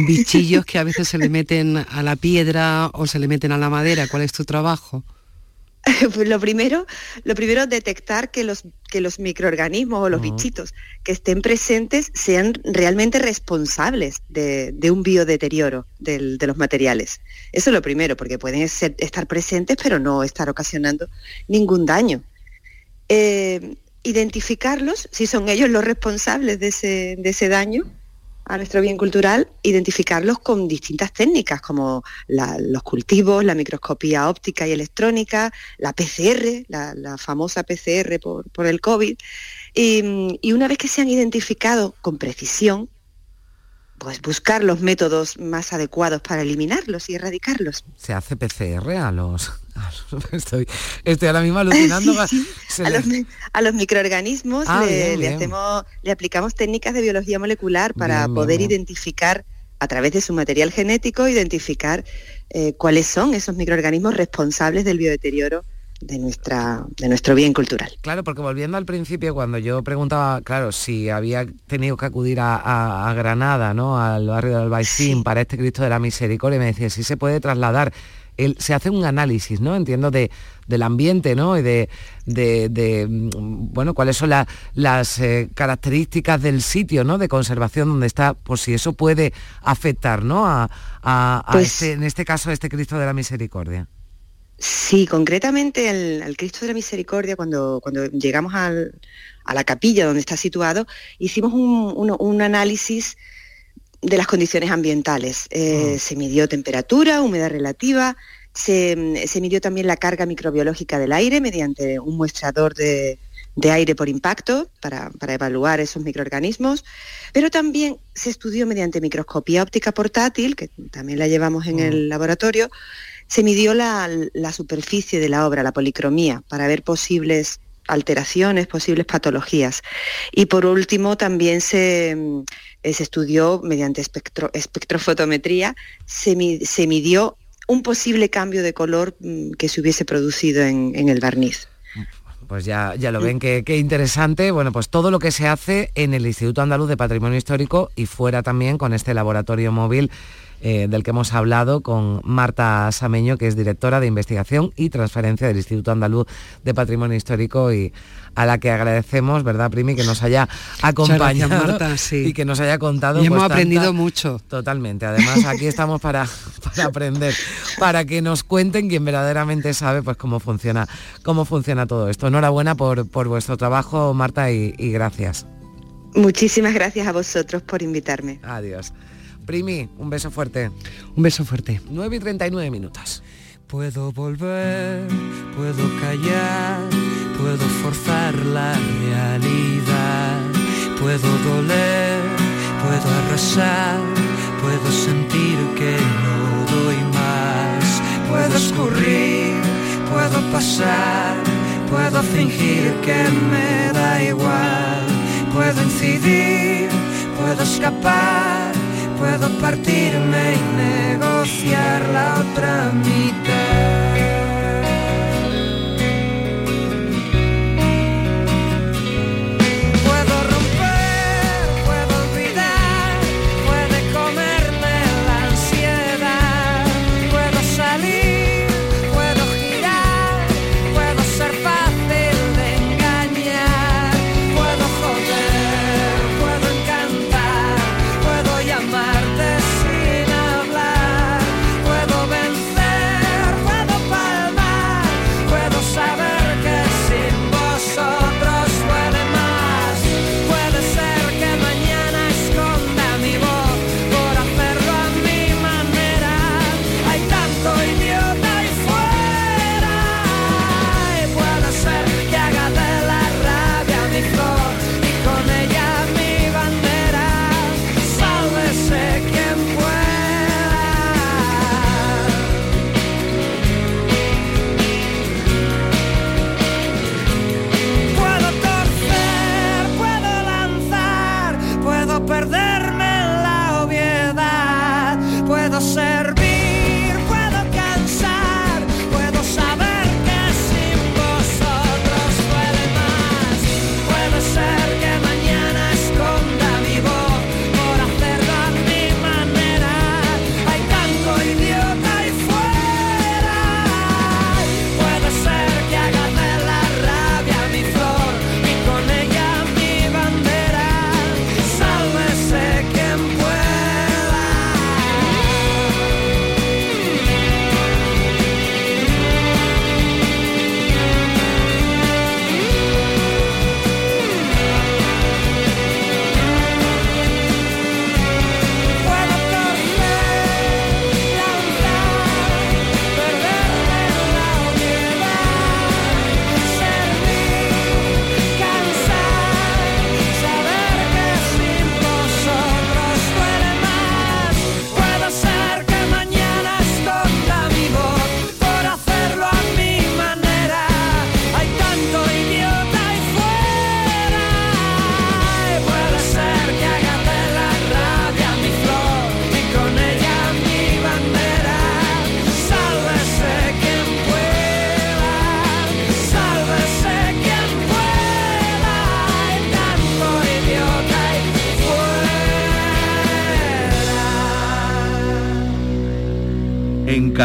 bichillos que a veces se le meten a la piedra o se le meten a la madera? ¿Cuál es tu trabajo? <laughs>
Lo primero, lo primero detectar que los, que los microorganismos o los bichitos que estén presentes sean realmente responsables de, un biodeterioro de los materiales. Eso es lo primero, porque pueden estar presentes pero no estar ocasionando ningún daño. Eh, identificarlos, si son ellos los responsables de ese, de ese daño, a nuestro bien cultural, identificarlos con distintas técnicas como los cultivos, la microscopía óptica y electrónica, la PCR, la, famosa PCR por, el COVID. y, una vez que se han identificado con precisión, pues buscar los métodos más adecuados para eliminarlos y erradicarlos.
Se hace PCR a los... <laughs> estoy, estoy ahora mismo alucinando. <laughs>
A, los, microorganismos ah, le, hacemos, le aplicamos técnicas de biología molecular para poder identificar a través de su material genético, identificar eh, cuáles son esos microorganismos responsables del biodeterioro de, nuestra, de nuestro bien cultural.
Claro, porque volviendo al principio, cuando yo preguntaba, claro, si había tenido que acudir a, Granada, ¿no? al barrio del Albaicín, para este Cristo de la Misericordia, me decía, si se puede trasladar. se hace un análisis, ¿no? Entiendo, de, del ambiente, ¿no? Y de, de, mm, bueno, cuáles son las eh, características del sitio, ¿no? De conservación donde está, por si eso puede afectar, ¿no? A, pues este, en este caso, este Cristo de la Misericordia.
Sí, concretamente el, Cristo de la Misericordia, cuando, cuando llegamos a la capilla donde está situado, hicimos un, análisis de las condiciones ambientales. Eh, ah. Se midió temperatura, humedad relativa, se, midió también la carga microbiológica del aire mediante un muestrador de, aire por impacto para, para, evaluar esos microorganismos, pero también se estudió mediante microscopía óptica portátil, que también la llevamos en el ah. laboratorio, se midió la, superficie de la obra, la policromía, para ver posibles alteraciones, posibles patologías. Y por último, también se, mm, estudió mediante espectrofotometría, se, midió un posible cambio de color mm, que se hubiese producido en, el barniz.
Pues ya, ya lo ven, qué, qué interesante. Bueno, pues todo lo que se hace en el Instituto Andaluz de Patrimonio Histórico y fuera también con este laboratorio móvil eh, del que hemos hablado con Marta Sameño, que es directora de investigación y transferencia del Instituto Andaluz de Patrimonio Histórico y a la que agradecemos, ¿verdad, Primi, que nos haya acompañado Marta, sí. y que nos haya contado.
Y hemos pues, aprendido mucho.
Totalmente. Además, aquí estamos <laughs> para, aprender, para que nos cuenten quien verdaderamente sabe pues cómo funciona, cómo funciona todo esto. Enhorabuena por, por vuestro trabajo, Marta, y gracias.
Muchísimas gracias a vosotros por invitarme.
Adiós. Primi, un beso fuerte.
Un beso fuerte.
9 y 39 minutos.
Puedo volver, puedo callar, puedo forzar la realidad, puedo doler, puedo arrasar, puedo sentir que no doy más, puedo escurrir, puedo pasar, puedo fingir que me da igual, puedo incidir, puedo escapar, puedo partirme y negociar la otra mitad.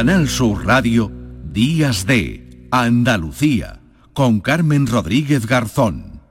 Canal Sur Radio, Días de Andalucía, con Carmen Rodríguez Garzón.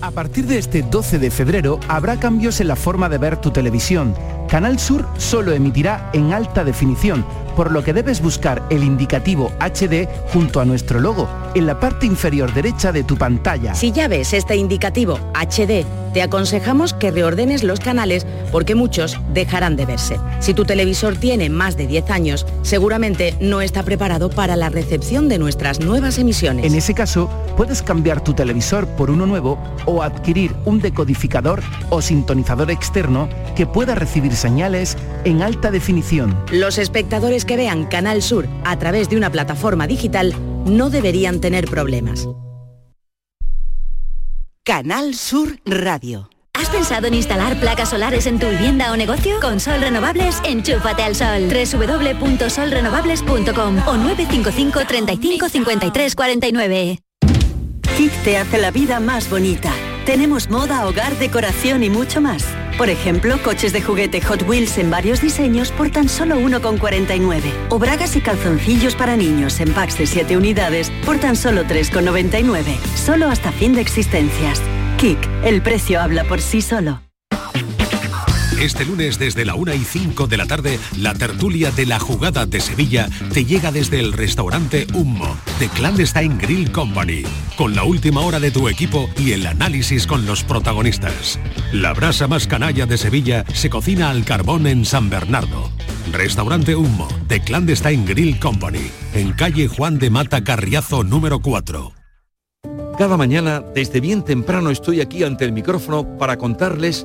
A partir de este 12 de febrero habrá cambios en la forma de ver tu televisión. Canal Sur solo emitirá en alta definición, por lo que debes buscar el indicativo HD junto a nuestro logo en la parte inferior derecha de tu pantalla.
Si ya ves este indicativo HD, te aconsejamos que reordenes los canales porque muchos dejarán de verse. Si tu televisor tiene más de 10 años, seguramente no está preparado para la recepción de nuestras nuevas emisiones.
En ese caso, puedes cambiar tu televisor por uno nuevo o adquirir un decodificador o sintonizador externo que pueda recibir señales en alta definición.
Los espectadores que vean Canal Sur a través de una plataforma digital no deberían tener problemas.
Canal Sur Radio.
¿Has pensado en instalar placas solares en tu vivienda o negocio? Con Sol Renovables, enchúfate al sol. www.solrenovables.com o 955 35 53 49.
Kik te hace la vida más bonita. Tenemos moda, hogar, decoración y mucho más. Por ejemplo, coches de juguete Hot Wheels en varios diseños por tan solo 1,49. O bragas y calzoncillos para niños en packs de 7 unidades por tan solo 3,99. Solo hasta fin de existencias. Kik, el precio habla por sí solo.
Este lunes desde la 1 y 5 de la tarde, la tertulia de la jugada de Sevilla te llega desde el restaurante Hummo, de Clandestine Grill Company, con la última hora de tu equipo y el análisis con los protagonistas. La brasa más canalla de Sevilla se cocina al carbón en San Bernardo. Restaurante Hummo, de Clandestine Grill Company, en calle Juan de Mata Carriazo número 4.
Cada mañana, desde bien temprano, estoy aquí ante el micrófono para contarles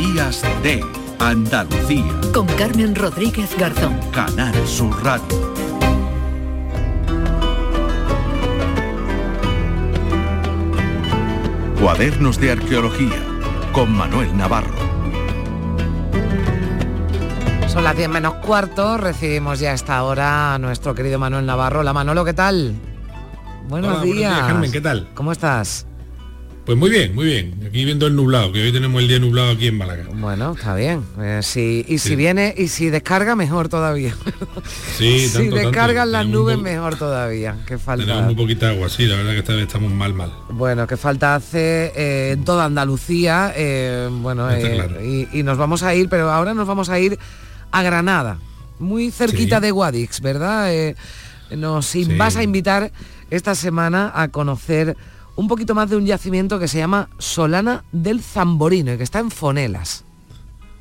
Días de Andalucía.
Con Carmen Rodríguez Garzón.
Canal Sur Radio. Cuadernos de Arqueología con Manuel Navarro.
Son las 10 menos cuarto, recibimos ya a esta hora a nuestro querido Manuel Navarro. Hola Manolo, ¿qué tal? Buenos
Hola, buenos
días.
días, Carmen, ¿qué tal?
¿Cómo estás?
Pues muy bien, muy bien. Aquí viendo el nublado, que hoy tenemos el día nublado aquí en Málaga.
Bueno, está bien. Eh, sí, y si viene y si descarga, mejor todavía. <laughs>
Sí,
si
tanto.
descargan las
Tenemos
nubes,
po-
mejor todavía. Que falta.
Tenemos muy poquita agua, sí, la verdad que esta vez estamos mal, mal.
Bueno, que falta hace eh, en toda Andalucía. eh, bueno,
claro.
y, y nos vamos a ir, pero ahora nos vamos a ir a Granada, muy cerquita
Sí.
de Guadix, ¿verdad? Nos vas a invitar esta semana a conocer un poquito más de un yacimiento que se llama Solana del Zamborino y que está en Fonelas.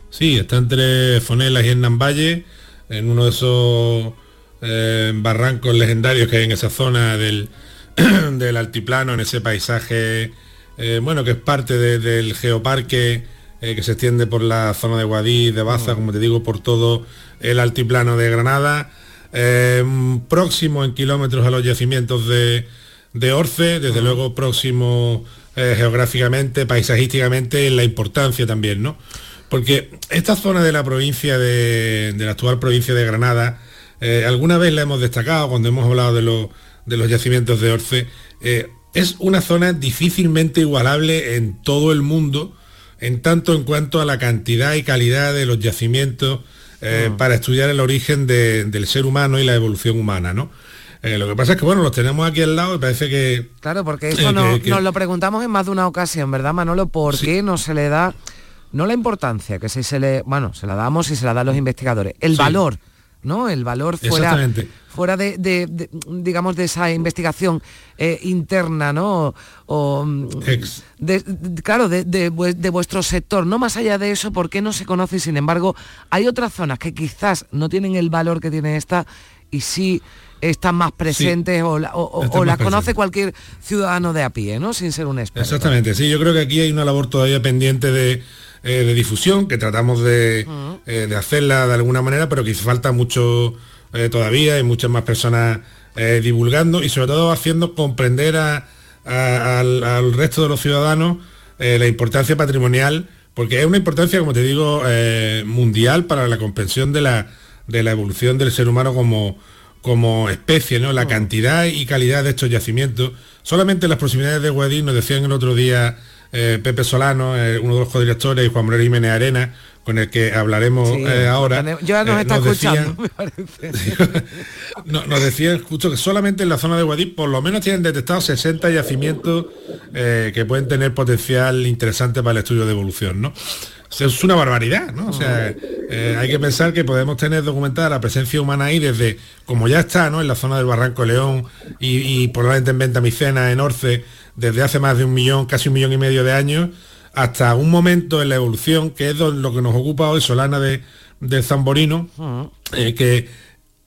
Sí, está entre Fonelas y Hernán Valle, en uno de esos eh, barrancos legendarios que hay en esa zona del, <clears throat> del altiplano, en ese paisaje, eh, bueno, que es parte de- del geoparque eh, que se extiende por la zona de Guadix, de Baza, como te digo, por todo el altiplano de Granada, próximo en kilómetros a los yacimientos de, de Orce, desde luego próximo eh, geográficamente, paisajísticamente, en la importancia también, ¿no? Porque esta zona de la provincia de, de la actual provincia de Granada, eh, alguna vez la hemos destacado cuando hemos hablado de, los- de los yacimientos de Orce, eh, es una zona difícilmente igualable en todo el mundo, en tanto en cuanto a la cantidad y calidad de los yacimientos eh, para estudiar el origen de- del ser humano y la evolución humana, ¿no? Eh, lo que pasa es que, bueno, los tenemos aquí al lado y parece que...
Claro, porque eso
Eh,
no-
que- que-
nos lo preguntamos en más de una ocasión, ¿verdad, Manolo? ¿Por qué no se le da, no la importancia, que si se le, bueno, se la damos y se la dan los investigadores, el
Sí.
valor, ¿no? El valor fuera, fuera de, de- de, digamos, de esa investigación eh, interna, ¿no? O, mm, de- de- claro, de, de vue- de vuestro sector, no más allá de eso, ¿por qué no se conoce? Y, Sin embargo, hay otras zonas que quizás no tienen el valor que tiene esta y sí están más presentes o, la- o- o-
Están
o las conoce cualquier ciudadano de a pie, ¿no? Sin ser un experto.
Exactamente, sí, yo creo que aquí hay una labor todavía pendiente de, eh, de difusión, que tratamos de, eh, de hacerla de alguna manera, pero que falta mucho eh, todavía, hay muchas más personas divulgando y sobre todo haciendo comprender a- a- al, al resto de los ciudadanos la importancia patrimonial, porque es una importancia, como te digo, mundial para la comprensión de la, de la evolución del ser humano como, como especie, ¿no? La cantidad y calidad de estos yacimientos. Solamente en las proximidades de Guadix nos decían el otro día eh, Pepe Solano, eh, uno de los codirectores, y Juan Manuel Jiménez Arena, con el que hablaremos
Sí,
eh, ahora.
Ya nos está
decían-
escuchando, me <laughs> parece.
no- nos decían justo que solamente en la zona de Guadix por lo menos tienen detectados 60 yacimientos que pueden tener potencial interesante para el estudio de evolución, ¿no? O sea, es una barbaridad, ¿no? O sea, eh, hay que pensar que podemos tener documentada la presencia humana ahí desde, como ya está, ¿no? En la zona del Barranco León y, y probablemente en Ventamicena, en Orce, desde hace más de un millón, casi un millón y medio de años, hasta un momento en la evolución, que es lo que nos ocupa hoy Solana de, del Zamborino, eh, que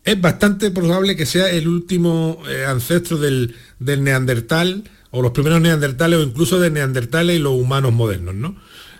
es bastante probable que sea el último eh, ancestro del, del neandertal, o los primeros neandertales, o incluso de neandertales y los humanos modernos, ¿no?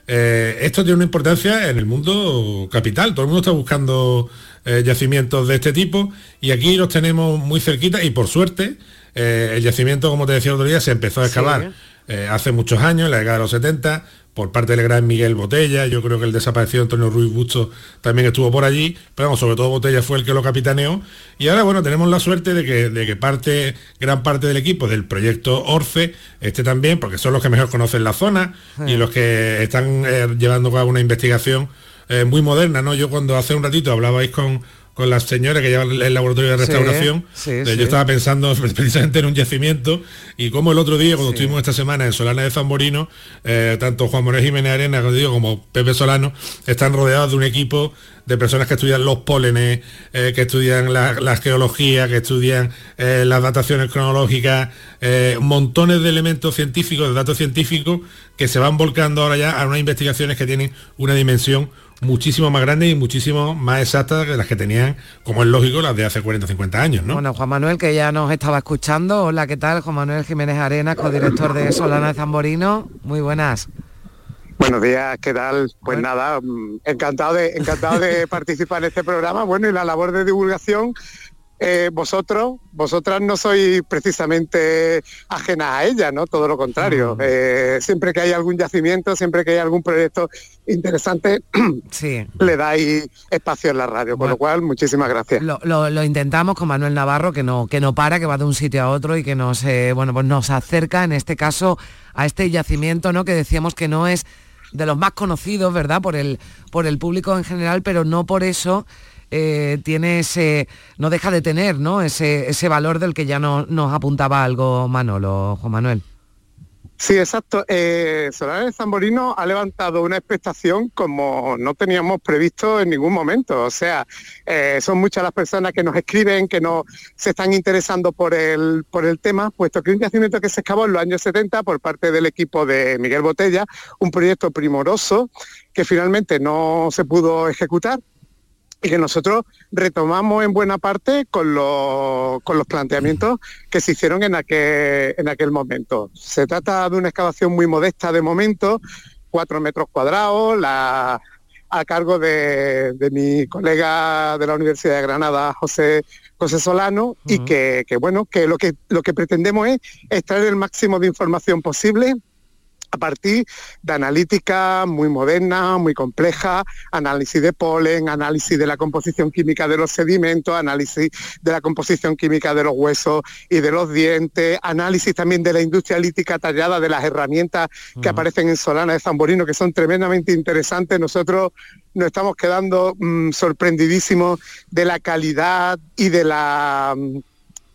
Eh, esto tiene una importancia en el mundo capital, todo el mundo está buscando eh, yacimientos de este tipo y aquí los tenemos muy cerquita y por suerte eh, el yacimiento, como te decía el otro día, se empezó a excavar eh, hace muchos años, en la década de los 70, por parte del gran Miguel Botella, yo creo que el desaparecido Antonio Ruiz Busto también estuvo por allí, pero vamos, sobre todo Botella fue el que lo capitaneó. Y ahora, bueno, tenemos la suerte de que, de que parte, gran parte del equipo del proyecto Orfe esté también, porque son los que mejor conocen la zona y los que están eh, llevando a cabo una investigación eh, muy moderna, ¿no? Yo cuando hace un ratito hablabais con, con la señora que lleva el laboratorio de restauración,
sí, sí.
yo estaba pensando <laughs> precisamente en un yacimiento y como el otro día cuando estuvimos esta semana en Solana de Zamborino, eh, tanto Juan Manuel Jiménez Arena como Pepe Solano están rodeados de un equipo de personas que estudian los pólenes, eh, que estudian la, la geología, que estudian eh, las dataciones cronológicas, eh, montones de elementos científicos, de datos científicos que se van volcando ahora ya a unas investigaciones que tienen una dimensión muchísimo más grande y muchísimo más exacta que las que tenían, como es lógico, las de hace 40 o 50 años, ¿no?
Bueno, Juan Manuel, que ya nos estaba escuchando. Hola, ¿qué tal? Juan Manuel Jiménez Arenas, codirector de Solana de Zamborino. Muy buenas.
Buenos días, ¿qué tal? Pues nada, mm, encantado de, encantado de <laughs> participar en este programa. Bueno, y la labor de divulgación, eh, vosotros, vosotras no sois precisamente ajenas a ella, ¿no? Todo lo contrario. Eh, siempre que hay algún yacimiento, siempre que hay algún proyecto interesante, <clears throat>
Sí.
le dais espacio en la radio. Con lo cual, muchísimas gracias.
Lo, lo- lo intentamos con Manuel Navarro, que no, que no para, que va de un sitio a otro y que nos, eh, bueno, pues nos acerca, en este caso, a este yacimiento, ¿no? Que decíamos que no es de los más conocidos, ¿verdad? Por el, por el público en general, pero no por eso eh, tiene ese, no deja de tener, ¿no? Ese, ese valor del que ya no, nos apuntaba algo Manolo, Juan Manuel.
Sí, exacto. Eh, Solana de Zamborino ha levantado una expectación como no teníamos previsto en ningún momento. O sea, eh, son muchas las personas que nos escriben, que no se están interesando por el, por el tema, puesto que un yacimiento que se excavó en los años 70 por parte del equipo de Miguel Botella, un proyecto primoroso que finalmente no se pudo ejecutar y que nosotros retomamos en buena parte con los, con los planteamientos que se hicieron en aquel, en aquel momento. Se trata de una excavación muy modesta de momento, cuatro metros cuadrados, la, a cargo de, de mi colega de la Universidad de Granada, José, José Solano, y que, que, bueno, que lo que lo que pretendemos es extraer el máximo de información posible a partir de analítica muy moderna, muy compleja, análisis de polen, análisis de la composición química de los sedimentos, análisis de la composición química de los huesos y de los dientes, análisis también de la industria lítica tallada, de las herramientas que aparecen en Solana de Zamborino, que son tremendamente interesantes. Nosotros nos estamos quedando mm, sorprendidísimos de la calidad y de la... mm,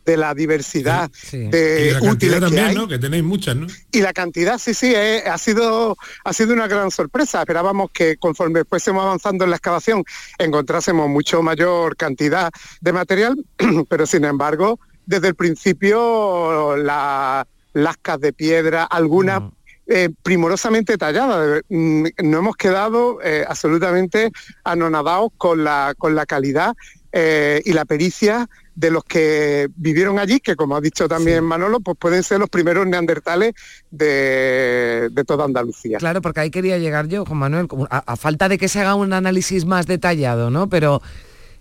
de la diversidad <laughs>
y
de
la cantidad
útiles que
también,
hay.
¿no? Que tenéis muchas, ¿no?
Y la cantidad, sí, sí, eh, ha, sido, ha sido una gran sorpresa. Esperábamos que conforme fuésemos avanzando en la excavación encontrásemos mucho mayor cantidad de material, <clears throat> pero sin embargo, desde el principio la- lascas de piedra, algunas eh, primorosamente talladas. Mm, No hemos quedado eh, absolutamente anonadados con la, con la calidad eh, y la pericia de los que vivieron allí, que como ha dicho también Manolo, pues pueden ser los primeros neandertales de, de toda Andalucía.
Claro, porque ahí quería llegar yo, Juan Manuel, a, a falta de que se haga un análisis más detallado, ¿no? Pero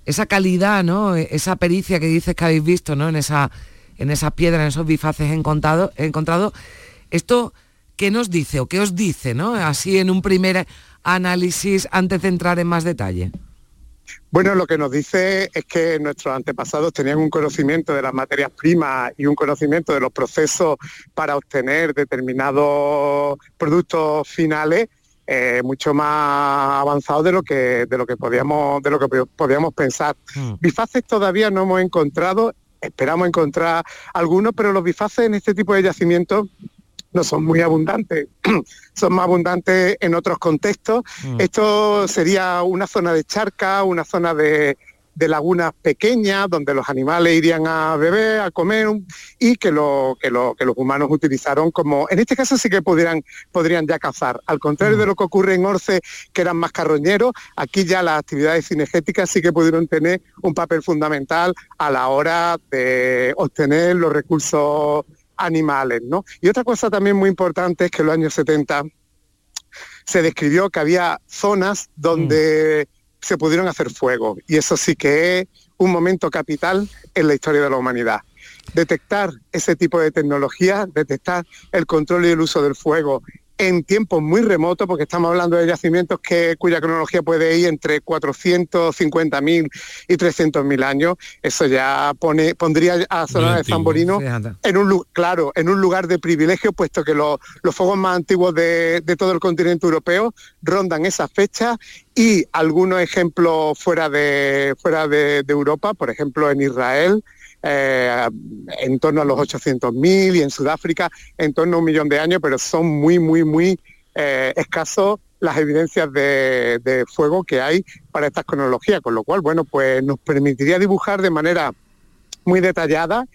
esa calidad, ¿no? E- Esa pericia que dices que habéis visto, ¿no? En esa, en esas piedras, en esos bifaces encontrado, encontrado, esto ¿qué nos dice o qué os dice, ¿no? Así en un primer análisis antes de entrar en más detalle.
Bueno, lo que nos dice es que nuestros antepasados tenían un conocimiento de las materias primas y un conocimiento de los procesos para obtener determinados productos finales eh, mucho más avanzados de lo que de lo que podíamos de lo que podíamos pensar. Bifaces todavía no hemos encontrado, esperamos encontrar algunos, pero los bifaces en este tipo de yacimientos no son muy abundantes, <clears throat> son más abundantes en otros contextos. Esto sería una zona de charca, una zona de, de lagunas pequeñas donde los animales irían a beber, a comer y que, lo, que, lo- que los humanos utilizaron como, en este caso sí que pudieran, podrían ya cazar. Al contrario de lo que ocurre en Orce, que eran más carroñeros, aquí ya las actividades cinegéticas sí que pudieron tener un papel fundamental a la hora de obtener los recursos animales, ¿no? Y otra cosa también muy importante es que en los años 70 se describió que había zonas donde se pudieron hacer fuego y eso sí que es un momento capital en la historia de la humanidad. Detectar ese tipo de tecnología, detectar el control y el uso del fuego en tiempos muy remotos, porque estamos hablando de yacimientos que, cuya cronología puede ir entre 450.000 y 300.000 años. Eso ya pone, pondría a Solana de Zamborino en un, claro, en un lugar de privilegio, puesto que los, los fuegos más antiguos de, de todo el continente europeo rondan esas fechas y algunos ejemplos fuera de, fuera de, de Europa, por ejemplo en Israel, eh, en torno a los 800.000 y en Sudáfrica en torno a un millón de años, pero son muy, muy, muy eh, escasos las evidencias de, de fuego que hay para estas cronologías, con lo cual, bueno, pues nos permitiría dibujar de manera muy detallada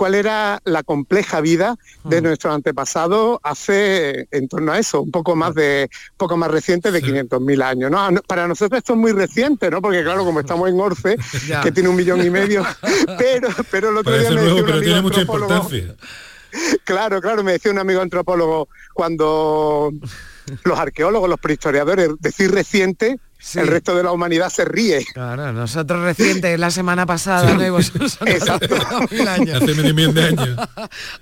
cuál era la compleja vida de nuestros antepasados hace en torno a eso, un poco más de poco más reciente de 500.000 años. ¿no? Para nosotros esto es muy reciente, ¿no? Porque claro, como estamos en Orce, <laughs>
Ya.
que tiene un millón y medio, <laughs> pero, pero el otro día me
nuevo, pero tiene mucha importancia. <laughs>
Claro, claro, me decía un amigo antropólogo cuando los arqueólogos, los prehistoriadores, decir reciente, el resto de la humanidad se ríe.
Claro, nosotros recientes la semana pasada, ¿no? Y vosotros
Exacto.
mil años.
Hace medio millón de años.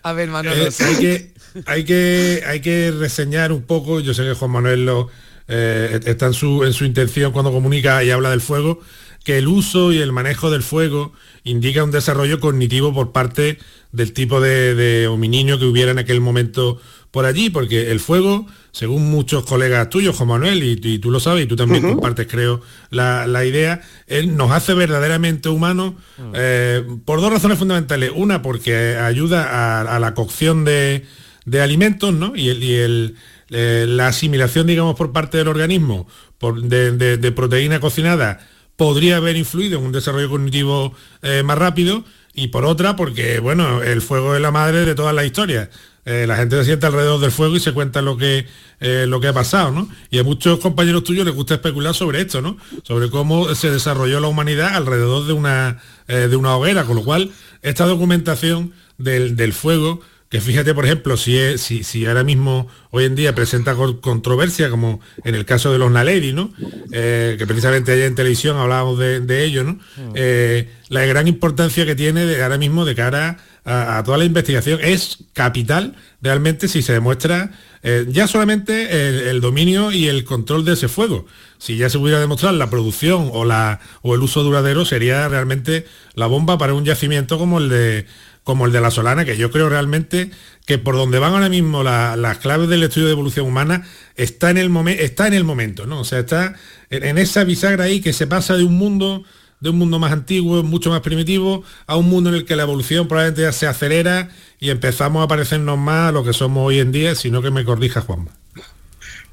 A ver, Manolo.
Eh, hay, que, hay, que, hay que reseñar un poco, yo sé que Juan Manuel lo, eh, está en su, en su intención cuando comunica y habla del fuego, que el uso y el manejo del fuego indica un desarrollo cognitivo por parte del tipo de, de homininio que hubiera en aquel momento por allí, porque el fuego, según muchos colegas tuyos, Juan Manuel, y, y tú lo sabes, y tú también compartes, creo, la, la idea, él nos hace verdaderamente humanos eh, por dos razones fundamentales. Una, porque ayuda a, a la cocción de, de alimentos, ¿no? Y, el, y el, eh, la asimilación, digamos, por parte del organismo por, de, de- de proteína cocinada podría haber influido en un desarrollo cognitivo eh, más rápido y por otra porque bueno el fuego es la madre de todas las historias Eh, la gente se sienta alrededor del fuego y se cuenta lo que eh, lo que ha pasado ¿no? y a muchos compañeros tuyos les gusta especular sobre esto ¿no? sobre cómo se desarrolló la humanidad alrededor de una eh, de una hoguera con lo cual esta documentación del, del fuego que fíjate, por ejemplo, si, es- si, si ahora mismo, hoy en día, presenta con- controversia, como en el caso de los Naledi, ¿no? Eh, que precisamente ayer en televisión hablábamos de, de ello, ¿no? Eh, la gran importancia que tiene de- ahora mismo de cara a, toda la investigación es capital, realmente, si se demuestra eh, ya solamente el, dominio y el control de ese fuego. Si ya se pudiera demostrar la producción o, la, o el uso duradero, sería realmente la bomba para un yacimiento como el de como el de la Solana, que yo creo realmente que por donde van ahora mismo la- las claves del estudio de evolución humana está en el momento, está en el momento, ¿no? O sea, está en, en esa bisagra ahí que se pasa de un mundo de un mundo más antiguo, mucho más primitivo, a un mundo en el que la evolución probablemente ya se acelera y empezamos a parecernos más a lo que somos hoy en día, sino que me corrija Juanma.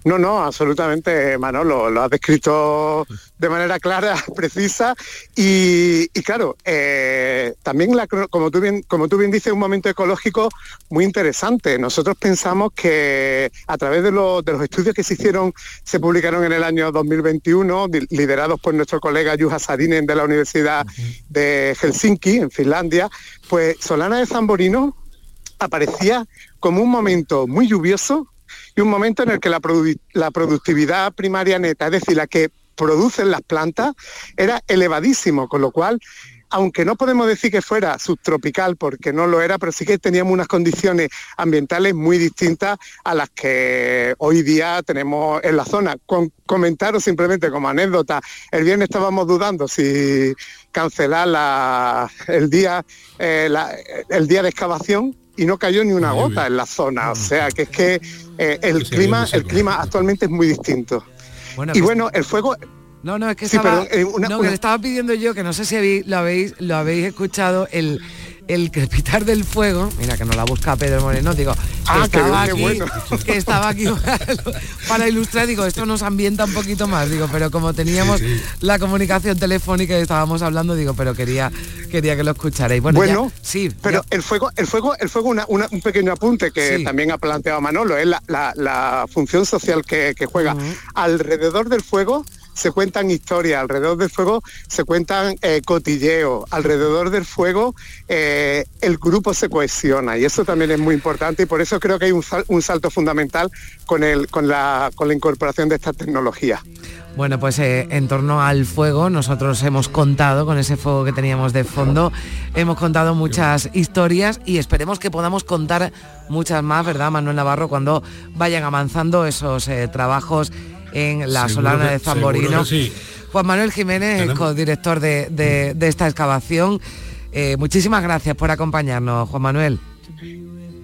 No, no, absolutamente, Manolo, lo has descrito de manera clara, <laughs> precisa y, y claro, eh, también la como tú bien, como tú bien dices, un momento ecológico muy interesante. Nosotros pensamos que a través de, los- de los estudios que se hicieron, se publicaron en el año 2021, di- liderados por nuestro colega Juha Sarinen de la Universidad de Helsinki, en Finlandia, pues Solana de Zamborino aparecía como un momento muy lluvioso y un momento en el que la, la productividad primaria neta, es decir, la que producen las plantas, era elevadísimo, con lo cual, aunque no podemos decir que fuera subtropical, porque no lo era, pero sí que teníamos unas condiciones ambientales muy distintas a las que hoy día tenemos en la zona. Con, comentaros simplemente como anécdota, el viernes estábamos dudando si cancelar la- el, día, eh, el día de excavación y no cayó ni una gota en la zona. O sea que es que eh, el clima, el clima actualmente es muy distinto. Y
que-
bueno, el fuego.
No, no, es que
Sí,
estaba,
perdón, eh, una-
no,
una-
estaba pidiendo yo, que no sé si lo, habéis, lo habéis escuchado, el, el crepitar del fuego, mira que no la busca Pedro Moreno, digo,
Ah,
estaba, aquí,
bueno.
que estaba aquí para ilustrar, digo, esto nos ambienta un poquito más, digo, pero como teníamos la comunicación telefónica y estábamos hablando, digo, pero quería, quería que lo escucharais. Bueno,
Bueno,
ya- sí,
pero el fuego, el fuego, el fuego, una- una- un pequeño apunte que
Sí.
también ha planteado Manolo, es la, la- la función social que, que juega. Alrededor del fuego se cuentan historias, alrededor del fuego se cuentan eh, cotilleos, alrededor del fuego eh, el grupo se cohesiona y eso también es muy importante y por eso creo que hay un, un salto fundamental con, el, con, la, con la incorporación de esta tecnología.
Bueno, pues eh, en torno al fuego, nosotros hemos contado con ese fuego que teníamos de fondo, hemos contado muchas historias y esperemos que podamos contar muchas más, ¿verdad, Manuel Navarro, cuando vayan avanzando esos trabajos en la
Seguro
Solana
que-
de Zamborino?
sí.
Juan Manuel Jiménez,
Tenemos-
codirector de, de- de esta excavación. Eh, muchísimas gracias por acompañarnos, Juan Manuel.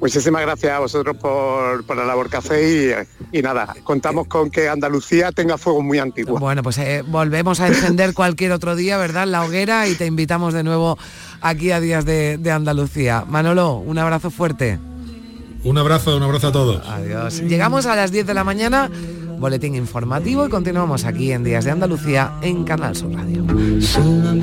Muchísimas gracias a vosotros por, por la labor que hacéis y, y nada, contamos con que Andalucía tenga fuego muy antiguo.
Bueno, pues eh, volvemos a encender <laughs> cualquier otro día, ¿verdad? La hoguera y te invitamos de nuevo aquí a Días de, de Andalucía. Manolo, un abrazo fuerte.
Un abrazo, un abrazo a todos.
Adiós. Llegamos a las 10 de la mañana, boletín informativo y continuamos aquí en Días de Andalucía en Canal Sur Radio.
Soon